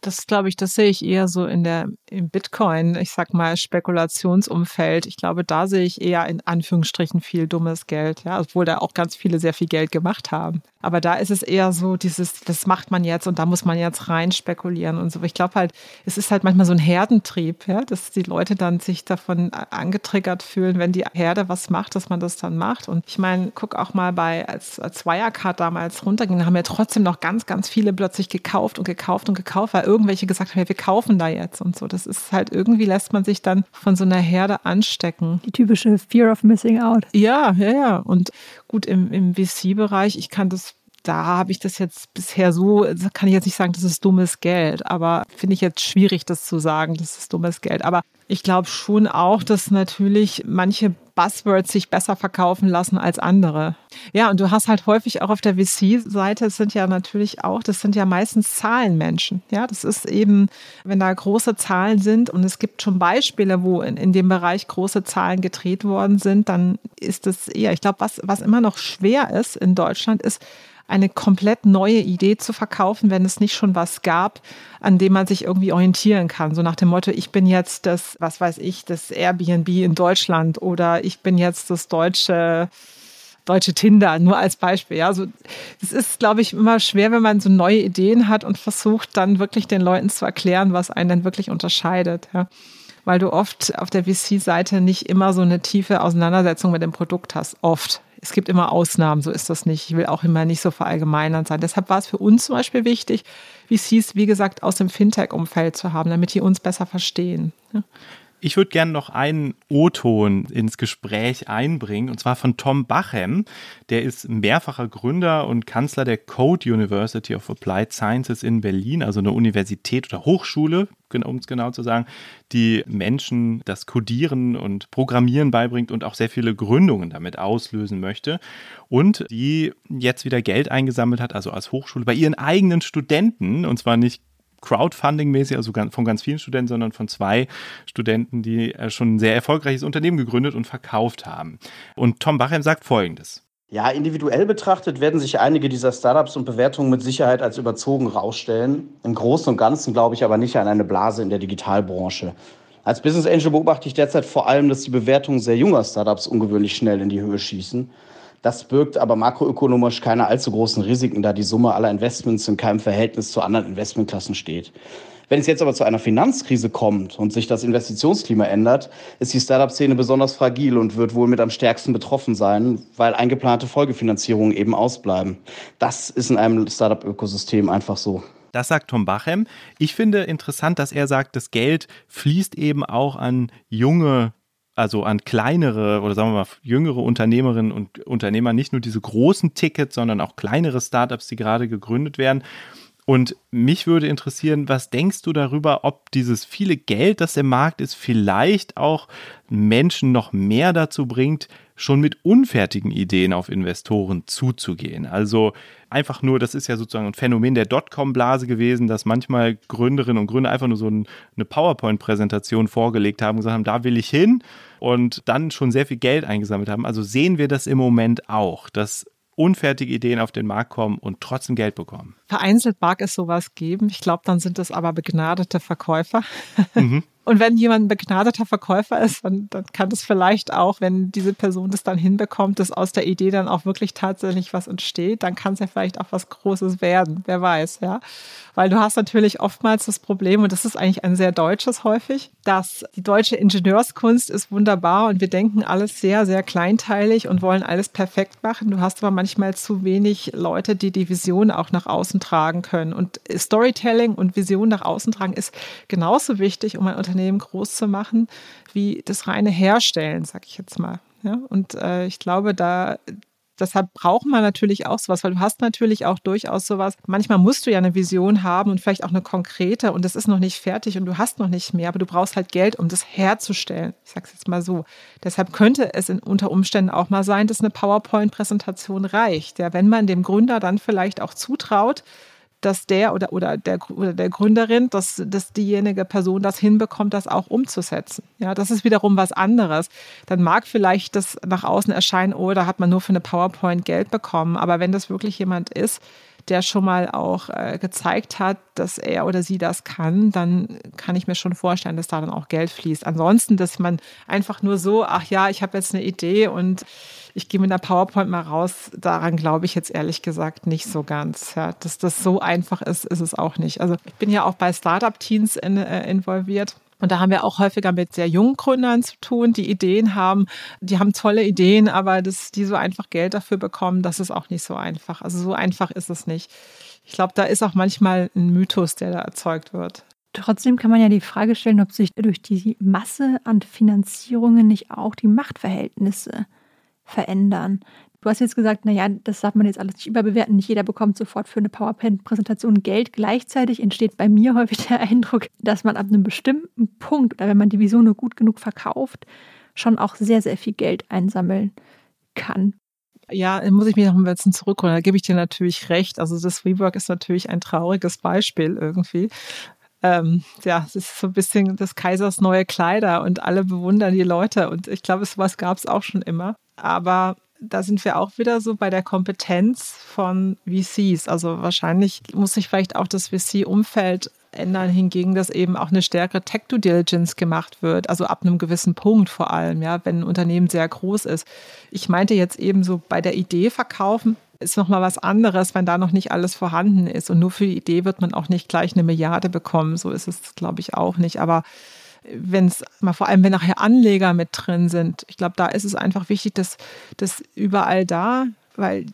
[SPEAKER 5] Das glaube ich, das sehe ich eher so in der im Bitcoin, ich sag mal Spekulationsumfeld. Ich glaube, da sehe ich eher in Anführungsstrichen viel dummes Geld, ja, obwohl da auch ganz viele sehr viel Geld gemacht haben. Aber da ist es eher so dieses, das macht man jetzt und da muss man jetzt rein spekulieren und so. Ich glaube halt, es ist halt manchmal so ein Herdentrieb, ja, dass die Leute dann sich davon angetriggert fühlen, wenn die Herde was macht, dass man das dann macht. Und ich meine, guck auch mal bei, als, als Wirecard damals runterging, haben ja trotzdem noch ganz, ganz viele plötzlich gekauft und gekauft und gekauft, weil irgendwelche gesagt haben, ja, wir kaufen da jetzt und so. Das ist halt irgendwie lässt man sich dann von so einer Herde anstecken.
[SPEAKER 3] Die typische Fear of Missing Out.
[SPEAKER 5] Ja, ja, ja. Und gut, im, im VC-Bereich, ich kann das da habe ich das jetzt bisher so, kann ich jetzt nicht sagen, das ist dummes Geld, aber finde ich jetzt schwierig, das zu sagen, das ist dummes Geld. Aber ich glaube schon auch, dass natürlich manche Buzzwords sich besser verkaufen lassen als andere. Ja, und du hast halt häufig auch auf der VC-Seite, es sind ja natürlich auch, das sind ja meistens Zahlenmenschen. Ja, das ist eben, wenn da große Zahlen sind und es gibt schon Beispiele, wo in, in dem Bereich große Zahlen gedreht worden sind, dann ist das eher, ich glaube, was, was immer noch schwer ist in Deutschland, ist, eine komplett neue Idee zu verkaufen, wenn es nicht schon was gab, an dem man sich irgendwie orientieren kann. So nach dem Motto, ich bin jetzt das, was weiß ich, das Airbnb in Deutschland oder ich bin jetzt das deutsche deutsche Tinder, nur als Beispiel. Ja, so, es ist, glaube ich, immer schwer, wenn man so neue Ideen hat und versucht, dann wirklich den Leuten zu erklären, was einen dann wirklich unterscheidet. Ja weil du oft auf der VC-Seite nicht immer so eine tiefe Auseinandersetzung mit dem Produkt hast. Oft Es gibt immer Ausnahmen, so ist das nicht. Ich will auch immer nicht so verallgemeinern sein. Deshalb war es für uns zum Beispiel wichtig, VCs, wie gesagt, aus dem Fintech-Umfeld zu haben, damit die uns besser verstehen.
[SPEAKER 2] Ich würde gerne noch einen O-Ton ins Gespräch einbringen, und zwar von Tom Bachem. Der ist mehrfacher Gründer und Kanzler der Code University of Applied Sciences in Berlin, also eine Universität oder Hochschule, um es genau zu sagen, die Menschen das Codieren und Programmieren beibringt und auch sehr viele Gründungen damit auslösen möchte. Und die jetzt wieder Geld eingesammelt hat, also als Hochschule, bei ihren eigenen Studenten, und zwar nicht Crowdfunding-mäßig, also von ganz vielen Studenten, sondern von zwei Studenten, die äh, schon ein sehr erfolgreiches Unternehmen gegründet und verkauft haben. Und Tom Bachem sagt Folgendes.
[SPEAKER 8] Ja, individuell betrachtet werden sich einige dieser Startups und Bewertungen mit Sicherheit als überzogen rausstellen. Im Großen und Ganzen glaube ich aber nicht an eine Blase in der Digitalbranche. Als Business Angel beobachte ich derzeit vor allem, dass die Bewertungen sehr junger Startups ungewöhnlich schnell in die Höhe schießen. Das birgt aber makroökonomisch keine allzu großen Risiken, da die Summe aller Investments in keinem Verhältnis zu anderen Investmentklassen steht. Wenn es jetzt aber zu einer Finanzkrise kommt und sich das Investitionsklima ändert, ist die Startup-Szene besonders fragil und wird wohl mit am stärksten betroffen sein, weil eingeplante Folgefinanzierungen eben ausbleiben. Das ist in einem Startup-Ökosystem einfach so.
[SPEAKER 2] Das sagt Tom Bachem. Ich finde interessant, dass er sagt, das Geld fließt eben auch an junge also an kleinere oder sagen wir mal jüngere Unternehmerinnen und Unternehmer, nicht nur diese großen Tickets, sondern auch kleinere Startups, die gerade gegründet werden. Und mich würde interessieren, was denkst du darüber, ob dieses viele Geld, das im Markt ist, vielleicht auch Menschen noch mehr dazu bringt, schon mit unfertigen Ideen auf Investoren zuzugehen. Also einfach nur, das ist ja sozusagen ein Phänomen der Dotcom-Blase gewesen, dass manchmal Gründerinnen und Gründer einfach nur so eine PowerPoint-Präsentation vorgelegt haben und gesagt haben, da will ich hin und dann schon sehr viel Geld eingesammelt haben. Also sehen wir das im Moment auch, dass unfertige Ideen auf den Markt kommen und trotzdem Geld bekommen.
[SPEAKER 5] Vereinzelt mag es sowas geben. Ich glaube, dann sind es aber begnadete Verkäufer. Mhm. Und wenn jemand ein begnadeter Verkäufer ist, dann, dann kann das vielleicht auch, wenn diese Person das dann hinbekommt, dass aus der Idee dann auch wirklich tatsächlich was entsteht, dann kann es ja vielleicht auch was Großes werden. Wer weiß, ja. Weil du hast natürlich oftmals das Problem, und das ist eigentlich ein sehr deutsches häufig, dass die deutsche Ingenieurskunst ist wunderbar und wir denken alles sehr, sehr kleinteilig und wollen alles perfekt machen. Du hast aber manchmal zu wenig Leute, die die Vision auch nach außen tragen können. Und Storytelling und Vision nach außen tragen ist genauso wichtig, um ein Unternehmen groß zu machen, wie das reine Herstellen, sag ich jetzt mal. Ja, und äh, ich glaube, da deshalb braucht man natürlich auch sowas, weil du hast natürlich auch durchaus sowas. Manchmal musst du ja eine Vision haben und vielleicht auch eine konkrete und das ist noch nicht fertig und du hast noch nicht mehr, aber du brauchst halt Geld, um das herzustellen. Ich sage es jetzt mal so. Deshalb könnte es in, unter Umständen auch mal sein, dass eine PowerPoint-Präsentation reicht. Ja, wenn man dem Gründer dann vielleicht auch zutraut, dass der oder, oder, der, oder der Gründerin, dass, dass diejenige Person das hinbekommt, das auch umzusetzen. Ja, das ist wiederum was anderes. Dann mag vielleicht das nach außen erscheinen, oh, da hat man nur für eine PowerPoint Geld bekommen. Aber wenn das wirklich jemand ist, der schon mal auch äh, gezeigt hat, dass er oder sie das kann, dann kann ich mir schon vorstellen, dass da dann auch Geld fließt. Ansonsten, dass man einfach nur so, ach ja, ich habe jetzt eine Idee und ich gehe mit einer PowerPoint mal raus, daran glaube ich jetzt ehrlich gesagt nicht so ganz. Ja, dass das so einfach ist, ist es auch nicht. Also ich bin ja auch bei Startup-Teams in, äh, involviert. Und da haben wir auch häufiger mit sehr jungen Gründern zu tun, die Ideen haben. Die haben tolle Ideen, aber dass die so einfach Geld dafür bekommen, das ist auch nicht so einfach. Also so einfach ist es nicht. Ich glaube, da ist auch manchmal ein Mythos, der da erzeugt wird.
[SPEAKER 3] Trotzdem kann man ja die Frage stellen, ob sich durch die Masse an Finanzierungen nicht auch die Machtverhältnisse verändern. Du hast jetzt gesagt, naja, das darf man jetzt alles nicht überbewerten. Nicht jeder bekommt sofort für eine PowerPoint-Präsentation Geld. Gleichzeitig entsteht bei mir häufig der Eindruck, dass man ab einem bestimmten Punkt oder wenn man die Vision nur gut genug verkauft, schon auch sehr, sehr viel Geld einsammeln kann.
[SPEAKER 5] Ja, muss ich mich noch ein bisschen zurückholen. Da gebe ich dir natürlich recht. Also das WeWork ist natürlich ein trauriges Beispiel irgendwie. Ähm, ja, es ist so ein bisschen des Kaisers neue Kleider und alle bewundern die Leute. Und ich glaube, sowas gab es auch schon immer. Aber da sind wir auch wieder so bei der Kompetenz von VCs. Also wahrscheinlich muss sich vielleicht auch das VC-Umfeld ändern, hingegen, dass eben auch eine stärkere Tech-Due Diligence gemacht wird, also ab einem gewissen Punkt vor allem, ja, wenn ein Unternehmen sehr groß ist. Ich meinte jetzt eben so bei der Idee verkaufen, ist nochmal was anderes, wenn da noch nicht alles vorhanden ist. Und nur für die Idee wird man auch nicht gleich eine Milliarde bekommen. So ist es, glaube ich, auch nicht. Aber wenn es mal vor allem, wenn nachher Anleger mit drin sind. Ich glaube, da ist es einfach wichtig, dass das überall da, weil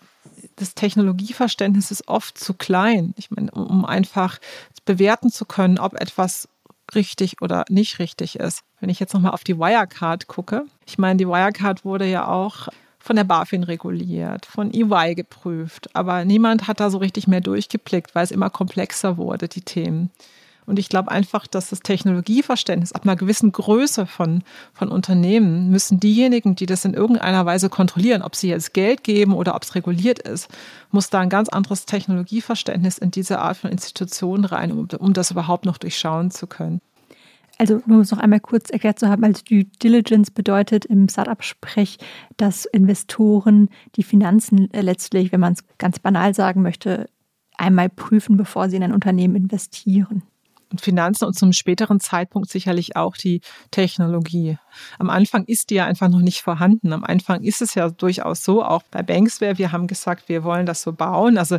[SPEAKER 5] das Technologieverständnis ist oft zu klein. Ich meine, um einfach bewerten zu können, ob etwas richtig oder nicht richtig ist. Wenn ich jetzt nochmal auf die Wirecard gucke, ich meine, die Wirecard wurde ja auch von der BaFin reguliert, von EY geprüft, aber niemand hat da so richtig mehr durchgeblickt, weil es immer komplexer wurde, die Themen. Und ich glaube einfach, dass das Technologieverständnis ab einer gewissen Größe von, von Unternehmen müssen diejenigen, die das in irgendeiner Weise kontrollieren, ob sie jetzt Geld geben oder ob es reguliert ist, muss da ein ganz anderes Technologieverständnis in diese Art von Institutionen rein, um, um das überhaupt noch durchschauen zu können.
[SPEAKER 3] Also nur um es noch einmal kurz erklärt zu haben, als Due Diligence bedeutet im Startup-Sprech, dass Investoren die Finanzen letztlich, wenn man es ganz banal sagen möchte, einmal prüfen, bevor sie in ein Unternehmen investieren
[SPEAKER 5] Finanzen und zum späteren Zeitpunkt sicherlich auch die Technologie. Am Anfang ist die ja einfach noch nicht vorhanden. Am Anfang ist es ja durchaus so, auch bei Banksware, wir haben gesagt, wir wollen das so bauen. Also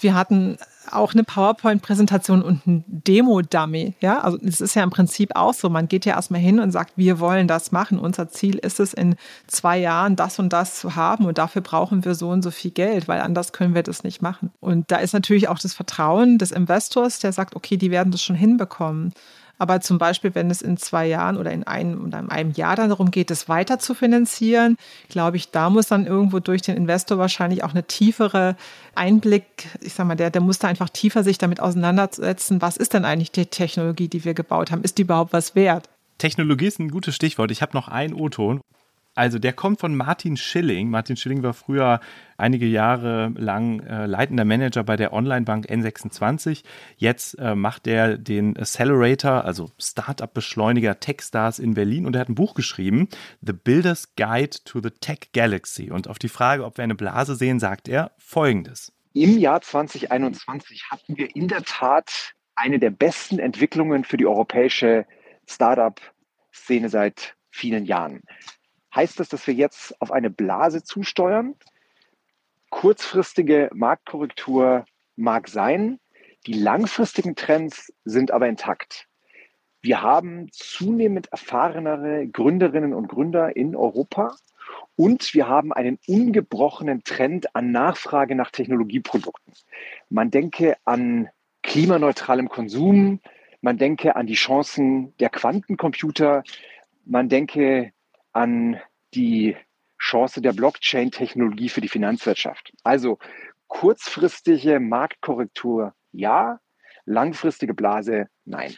[SPEAKER 5] wir hatten auch eine PowerPoint-Präsentation und ein Demo-Dummy. Ja, also es ist ja im Prinzip auch so. Man geht ja erstmal hin und sagt, wir wollen das machen. Unser Ziel ist es, in zwei Jahren das und das zu haben und dafür brauchen wir so und so viel Geld, weil anders können wir das nicht machen. Und da ist natürlich auch das Vertrauen des Investors, der sagt, okay, die werden das schon hinbekommen. Aber zum Beispiel, wenn es in zwei Jahren oder in einem oder in einem Jahr dann darum geht, es weiter zu finanzieren, glaube ich, da muss dann irgendwo durch den Investor wahrscheinlich auch eine tiefere Einblick, ich sag mal, der, der muss da einfach tiefer sich damit auseinandersetzen, was ist denn eigentlich die Technologie, die wir gebaut haben? Ist die überhaupt was wert?
[SPEAKER 2] Technologie ist ein gutes Stichwort. Ich habe noch einen O-Ton. Also der kommt von Martin Schilling. Martin Schilling war früher einige Jahre lang äh, leitender Manager bei der Online-Bank N26. Jetzt äh, macht er den Accelerator, also Startup-Beschleuniger Techstars in Berlin und er hat ein Buch geschrieben, The Builder's Guide to the Tech Galaxy. Und auf die Frage, ob wir eine Blase sehen, sagt er folgendes.
[SPEAKER 9] Im Jahr 2021 hatten wir in der Tat eine der besten Entwicklungen für die europäische Startup-Szene seit vielen Jahren. Heißt das, dass wir jetzt auf eine Blase zusteuern? Kurzfristige Marktkorrektur mag sein, die langfristigen Trends sind aber intakt. Wir haben zunehmend erfahrenere Gründerinnen und Gründer in Europa und wir haben einen ungebrochenen Trend an Nachfrage nach Technologieprodukten. Man denke an klimaneutralem Konsum, man denke an die Chancen der Quantencomputer, man denke an die Chance der Blockchain-Technologie für die Finanzwirtschaft. Also kurzfristige Marktkorrektur ja, langfristige Blase nein.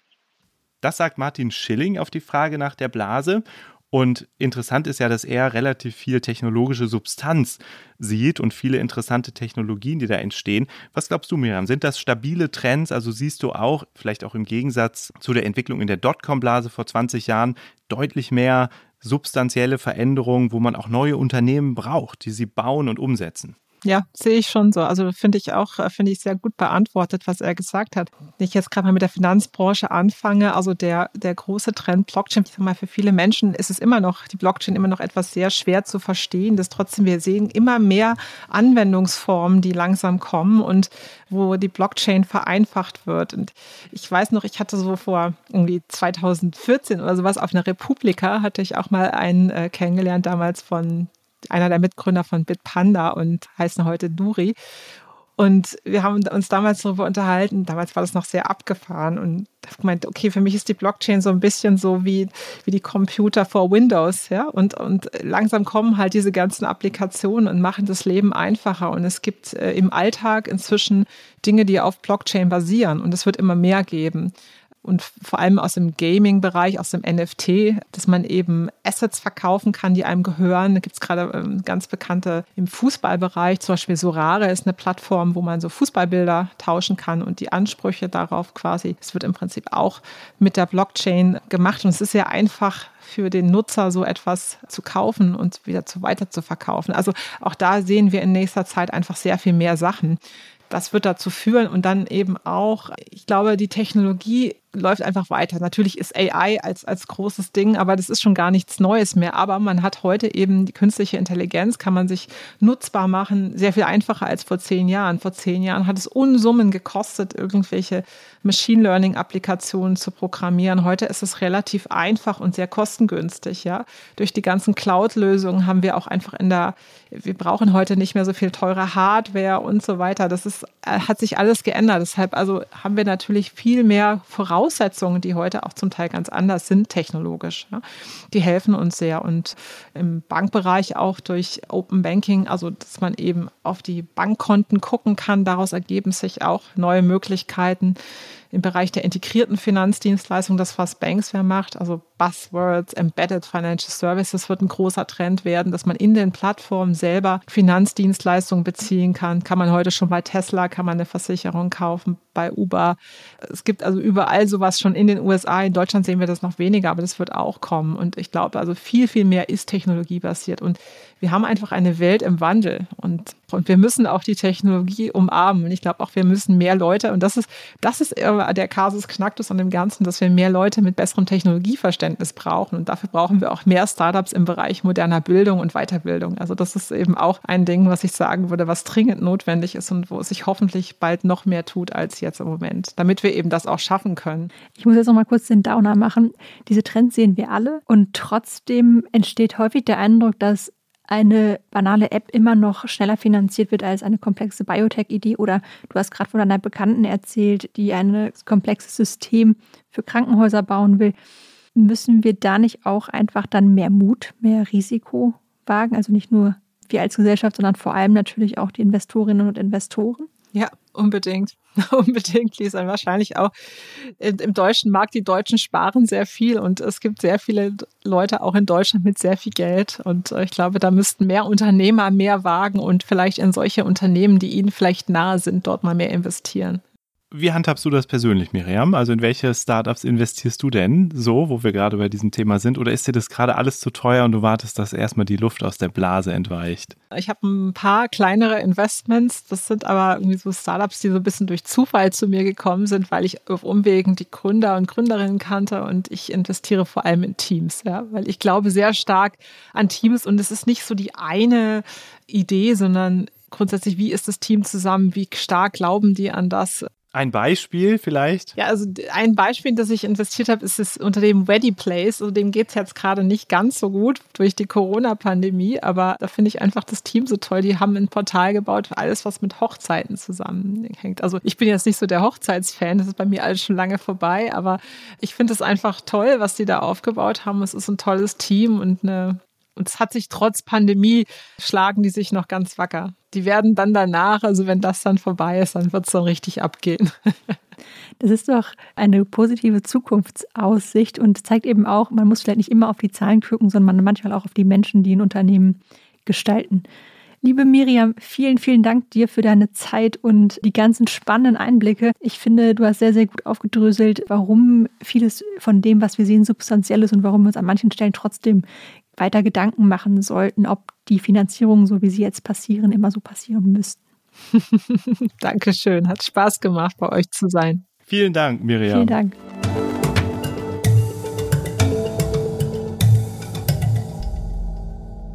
[SPEAKER 2] Das sagt Martin Schilling auf die Frage nach der Blase. Und interessant ist ja, dass er relativ viel technologische Substanz sieht und viele interessante Technologien, die da entstehen. Was glaubst du, Miriam? Sind das stabile Trends? Also siehst du auch, vielleicht auch im Gegensatz zu der Entwicklung in der Dotcom-Blase vor 20 Jahren, deutlich mehr substanzielle Veränderungen, wo man auch neue Unternehmen braucht, die sie bauen und umsetzen.
[SPEAKER 5] Ja, sehe ich schon so. Also finde ich auch, äh, finde ich sehr gut beantwortet, was er gesagt hat. Wenn ich jetzt gerade mal mit der Finanzbranche anfange, also der, der große Trend Blockchain, ich sag mal, für viele Menschen ist es immer noch, die Blockchain immer noch etwas sehr schwer zu verstehen. Das trotzdem, wir sehen immer mehr Anwendungsformen, die langsam kommen und wo die Blockchain vereinfacht wird. Und ich weiß noch, ich hatte so vor irgendwie 2014 oder sowas auf einer Republika, hatte ich auch mal einen äh, kennengelernt, damals von einer der Mitgründer von Bitpanda und heißen heute Duri. Und wir haben uns damals darüber unterhalten, damals war das noch sehr abgefahren und habe gemeint, okay, für mich ist die Blockchain so ein bisschen so wie, wie die Computer vor Windows, ja, und, und langsam kommen halt diese ganzen Applikationen und machen das Leben einfacher. Und es gibt äh, im Alltag inzwischen Dinge, die auf Blockchain basieren und es wird immer mehr geben und vor allem aus dem Gaming-Bereich, aus dem NFT, dass man eben Assets verkaufen kann, die einem gehören. Da gibt es gerade ähm, ganz bekannte im Fußballbereich, zum Beispiel Sorare ist eine Plattform, wo man so Fußballbilder tauschen kann und die Ansprüche darauf quasi, es wird im Prinzip auch mit der Blockchain gemacht und es ist sehr einfach für den Nutzer so etwas zu kaufen und wieder zu weiter zu verkaufen. Also auch da sehen wir in nächster Zeit einfach sehr viel mehr Sachen. Das wird dazu führen und dann eben auch, ich glaube, die Technologie läuft einfach weiter. Natürlich ist AI als, als großes Ding, aber das ist schon gar nichts Neues mehr. Aber man hat heute eben die künstliche Intelligenz, kann man sich nutzbar machen, sehr viel einfacher als vor zehn Jahren. Vor zehn Jahren hat es Unsummen gekostet, irgendwelche Machine Learning Applikationen zu programmieren. Heute ist es relativ einfach und sehr kostengünstig. Ja, durch die ganzen Cloud-Lösungen haben wir auch einfach in der, wir brauchen heute nicht mehr so viel teure Hardware und so weiter. Das ist, äh, hat sich alles geändert. Deshalb also haben wir natürlich viel mehr Voraussetzungen, die heute auch zum Teil ganz anders sind technologisch. Ja. Die helfen uns sehr und im Bankbereich auch durch Open Banking, also dass man eben auf die Bankkonten gucken kann. Daraus ergeben sich auch neue Möglichkeiten im Bereich der integrierten Finanzdienstleistungen, das was Banksware macht, also Buzzwords, Embedded Financial Services wird ein großer Trend werden, dass man in den Plattformen selber Finanzdienstleistungen beziehen kann. Kann man heute schon bei Tesla, kann man eine Versicherung kaufen, bei Uber. Es gibt also überall sowas schon in den USA. In Deutschland sehen wir das noch weniger, aber das wird auch kommen. Und ich glaube, also viel, viel mehr ist technologiebasiert. Und wir haben einfach eine Welt im Wandel. Und und wir müssen auch die Technologie umarmen. Und ich glaube auch, wir müssen mehr Leute, und das ist, das ist der Kasus Knacktus an dem Ganzen, dass wir mehr Leute mit besserem Technologieverständnis brauchen. Und dafür brauchen wir auch mehr Startups im Bereich moderner Bildung und Weiterbildung. Also das ist eben auch ein Ding, was ich sagen würde, was dringend notwendig ist und wo es sich hoffentlich bald noch mehr tut als jetzt im Moment, damit wir eben das auch schaffen können.
[SPEAKER 3] Ich muss jetzt noch mal kurz den Downer machen. Diese Trends sehen wir alle und trotzdem entsteht häufig der Eindruck, dass eine banale App immer noch schneller finanziert wird als eine komplexe Biotech-Idee. Oder du hast gerade von deiner Bekannten erzählt, die ein komplexes System für Krankenhäuser bauen will. Müssen wir da nicht auch einfach dann mehr Mut, mehr Risiko wagen? Also nicht nur wir als Gesellschaft, sondern vor allem natürlich auch die Investorinnen und Investoren?
[SPEAKER 5] Ja, unbedingt. Unbedingt, Lisa. Wahrscheinlich auch im deutschen Markt. Die Deutschen sparen sehr viel und es gibt sehr viele Leute auch in Deutschland mit sehr viel Geld. Und ich glaube, da müssten mehr Unternehmer mehr wagen und vielleicht in solche Unternehmen, die ihnen vielleicht nahe sind, dort mal mehr investieren.
[SPEAKER 2] Wie handhabst du das persönlich, Miriam? Also in welche Startups investierst du denn so, wo wir gerade bei diesem Thema sind? Oder ist dir das gerade alles zu teuer und du wartest, dass erstmal die Luft aus der Blase entweicht?
[SPEAKER 5] Ich habe ein paar kleinere Investments. Das sind aber irgendwie so Startups, die so ein bisschen durch Zufall zu mir gekommen sind, weil ich auf Umwegen die Gründer und Gründerinnen kannte und ich investiere vor allem in Teams, ja, weil ich glaube sehr stark an Teams und es ist nicht so die eine Idee, sondern grundsätzlich, wie ist das Team zusammen, wie stark glauben die an das,
[SPEAKER 2] ein Beispiel vielleicht?
[SPEAKER 5] Ja, also ein Beispiel, das ich investiert habe, ist es unter dem Ready Place. Also dem geht es jetzt gerade nicht ganz so gut durch die Corona-Pandemie, aber da finde ich einfach das Team so toll. Die haben ein Portal gebaut für alles, was mit Hochzeiten zusammenhängt. Also ich bin jetzt nicht so der Hochzeitsfan, das ist bei mir alles schon lange vorbei, aber ich finde es einfach toll, was die da aufgebaut haben. Es ist ein tolles Team und eine und es hat sich trotz Pandemie schlagen die sich noch ganz wacker. Die werden dann danach, also wenn das dann vorbei ist, dann wird es dann richtig abgehen.
[SPEAKER 3] Das ist doch eine positive Zukunftsaussicht und zeigt eben auch, man muss vielleicht nicht immer auf die Zahlen gucken, sondern manchmal auch auf die Menschen, die ein Unternehmen gestalten. Liebe Miriam, vielen, vielen Dank dir für deine Zeit und die ganzen spannenden Einblicke. Ich finde, du hast sehr, sehr gut aufgedröselt, warum vieles von dem, was wir sehen, substanziell ist und warum wir uns an manchen Stellen trotzdem weiter Gedanken machen sollten, ob die Finanzierungen, so wie sie jetzt passieren, immer so passieren müssten.
[SPEAKER 5] Dankeschön. Hat Spaß gemacht, bei euch zu sein.
[SPEAKER 2] Vielen Dank, Miriam.
[SPEAKER 3] Vielen Dank.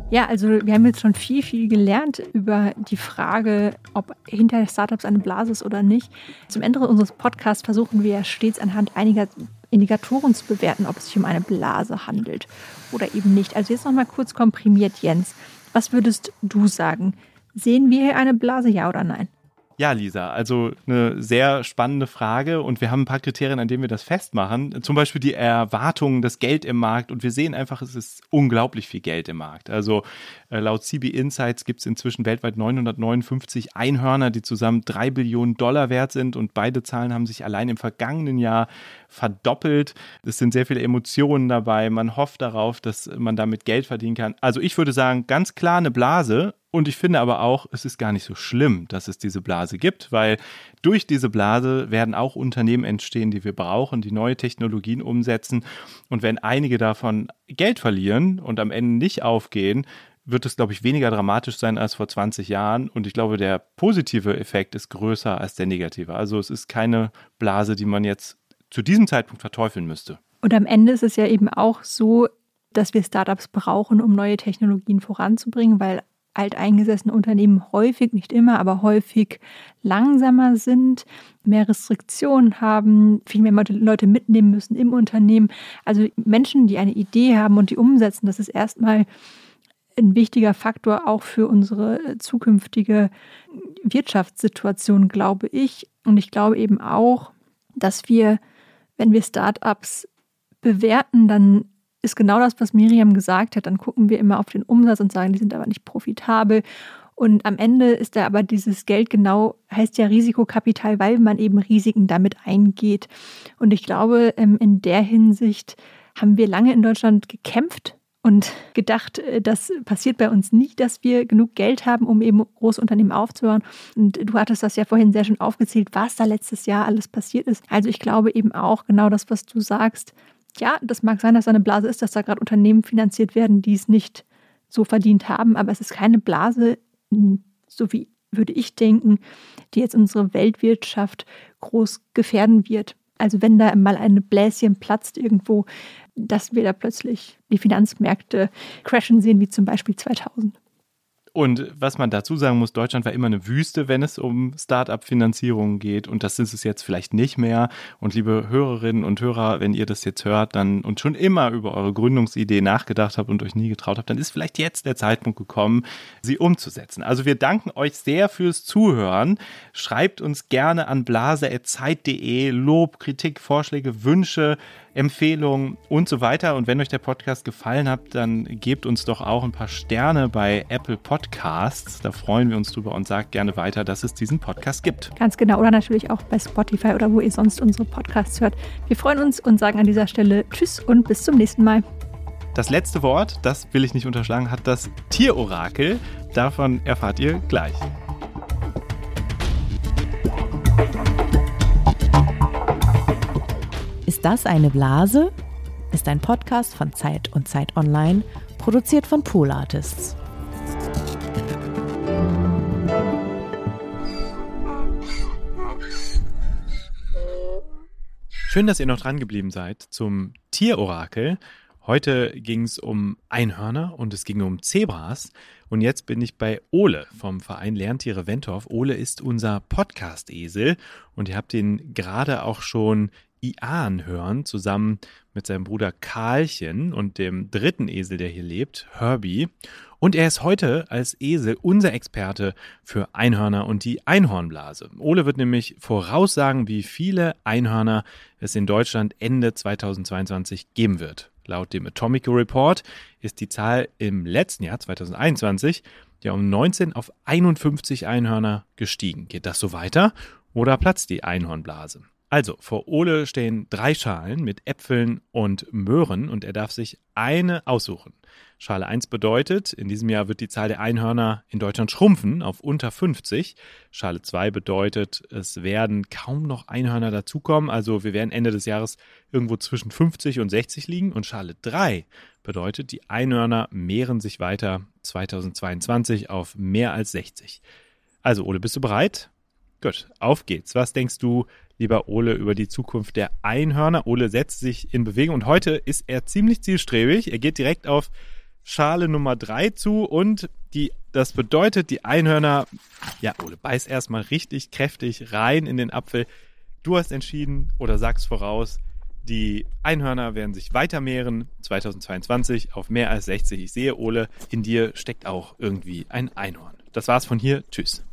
[SPEAKER 3] Ja, also wir haben jetzt schon viel, viel gelernt über die Frage, ob hinter Startups eine Blase ist oder nicht. Zum Ende unseres Podcasts versuchen wir stets anhand einiger Indikatoren zu bewerten, ob es sich um eine Blase handelt oder eben nicht. Also jetzt nochmal kurz komprimiert, Jens. Was würdest du sagen? Sehen wir hier eine Blase, ja oder nein?
[SPEAKER 2] Ja, Lisa, also eine sehr spannende Frage und wir haben ein paar Kriterien, an denen wir das festmachen. Zum Beispiel die Erwartungen, das Geld im Markt und wir sehen einfach, es ist unglaublich viel Geld im Markt. Also äh, laut CB Insights gibt es inzwischen weltweit 959 Einhörner, die zusammen drei Billionen Dollar wert sind und beide Zahlen haben sich allein im vergangenen Jahr verdoppelt. Es sind sehr viele Emotionen dabei. Man hofft darauf, dass man damit Geld verdienen kann. Also ich würde sagen, ganz klar eine Blase und ich finde aber auch, es ist gar nicht so schlimm, dass es diese Blase gibt, weil durch diese Blase werden auch Unternehmen entstehen, die wir brauchen, die neue Technologien umsetzen. Und wenn einige davon Geld verlieren und am Ende nicht aufgehen, wird es, glaube ich, weniger dramatisch sein als vor 20 Jahren. Und ich glaube, der positive Effekt ist größer als der negative. Also es ist keine Blase, die man jetzt zu diesem Zeitpunkt verteufeln müsste.
[SPEAKER 3] Und am Ende ist es ja eben auch so, dass wir Startups brauchen, um neue Technologien voranzubringen, weil alteingesessene Unternehmen häufig, nicht immer, aber häufig langsamer sind, mehr Restriktionen haben, viel mehr Leute mitnehmen müssen im Unternehmen. Also Menschen, die eine Idee haben und die umsetzen, das ist erstmal ein wichtiger Faktor auch für unsere zukünftige Wirtschaftssituation, glaube ich. Und ich glaube eben auch, dass wir, wenn wir Startups bewerten, dann ist genau das, was Miriam gesagt hat. Dann gucken wir immer auf den Umsatz und sagen, die sind aber nicht profitabel. Und am Ende ist da aber dieses Geld genau, heißt ja Risikokapital, weil man eben Risiken damit eingeht. Und ich glaube, ähm, in der Hinsicht haben wir lange in Deutschland gekämpft und gedacht, äh, das passiert bei uns nicht, dass wir genug Geld haben, um eben große Unternehmen aufzubauen. Und du hattest das ja vorhin sehr schön aufgezählt, was da letztes Jahr alles passiert ist. Also ich glaube eben auch genau das, was du sagst, ja, das mag sein, dass da eine Blase ist, dass da gerade Unternehmen finanziert werden, die es nicht so verdient haben, aber es ist keine Blase, so wie würde ich denken, die jetzt unsere Weltwirtschaft groß gefährden wird. Also wenn da mal ein Bläschen platzt irgendwo, dass wir da plötzlich die Finanzmärkte crashen sehen, wie zum Beispiel 2000.
[SPEAKER 2] Und was man dazu sagen muss, Deutschland war immer eine Wüste, wenn es um Start-up-Finanzierungen geht. Und das ist es jetzt vielleicht nicht mehr. Und liebe Hörerinnen und Hörer, wenn ihr das jetzt hört dann und schon immer über eure Gründungsidee nachgedacht habt und euch nie getraut habt, dann ist vielleicht jetzt der Zeitpunkt gekommen, sie umzusetzen. Also wir danken euch sehr fürs Zuhören. Schreibt uns gerne an blase.zeit.de Lob, Kritik, Vorschläge, Wünsche. Empfehlungen und so weiter. Und wenn euch der Podcast gefallen hat, dann gebt uns doch auch ein paar Sterne bei Apple Podcasts. Da freuen wir uns drüber und sagt gerne weiter, dass es diesen Podcast gibt.
[SPEAKER 3] Ganz genau. Oder natürlich auch bei Spotify oder wo ihr sonst unsere Podcasts hört. Wir freuen uns und sagen an dieser Stelle Tschüss und bis zum nächsten Mal.
[SPEAKER 2] Das letzte Wort, das will ich nicht unterschlagen, hat das Tierorakel. Davon erfahrt ihr gleich.
[SPEAKER 1] Das eine Blase? Ist ein Podcast von Zeit und Zeit Online, produziert von Pool Artists.
[SPEAKER 2] Schön, dass ihr noch dran geblieben seid zum Tierorakel. Heute ging es um Einhörner und es ging um Zebras. Und jetzt bin ich bei Ole vom Verein Lerntiere Wentorf. Ole ist unser Podcast-Esel und ihr habt ihn gerade auch schon Ian hören, zusammen mit seinem Bruder Karlchen und dem dritten Esel, der hier lebt, Herbie. Und er ist heute als Esel unser Experte für Einhörner und die Einhornblase. Ole wird nämlich voraussagen, wie viele Einhörner es in Deutschland Ende 2022 geben wird. Laut dem Atomic Report ist die Zahl im letzten Jahr 2021 ja um 19 auf 51 Einhörner gestiegen. Geht das so weiter oder platzt die Einhornblase? Also, vor Ole stehen drei Schalen mit Äpfeln und Möhren und er darf sich eine aussuchen. Schale 1 bedeutet, in diesem Jahr wird die Zahl der Einhörner in Deutschland schrumpfen auf unter 50. Schale 2 bedeutet, es werden kaum noch Einhörner dazukommen, also wir werden Ende des Jahres irgendwo zwischen 50 und 60 liegen. Und Schale 3 bedeutet, die Einhörner mehren sich weiter 2022 auf mehr als 60. Also, Ole, bist du bereit? Gut, auf geht's. Was denkst du, lieber Ole, über die Zukunft der Einhörner? Ole setzt sich in Bewegung und heute ist er ziemlich zielstrebig. Er geht direkt auf Schale Nummer drei zu und die, das bedeutet, die Einhörner, ja, Ole, beiß erstmal richtig kräftig rein in den Apfel. Du hast entschieden oder sagst voraus, die Einhörner werden sich weiter mehren 2022 auf mehr als 60. Ich sehe, Ole, in dir steckt auch irgendwie ein Einhorn. Das war's von hier. Tschüss.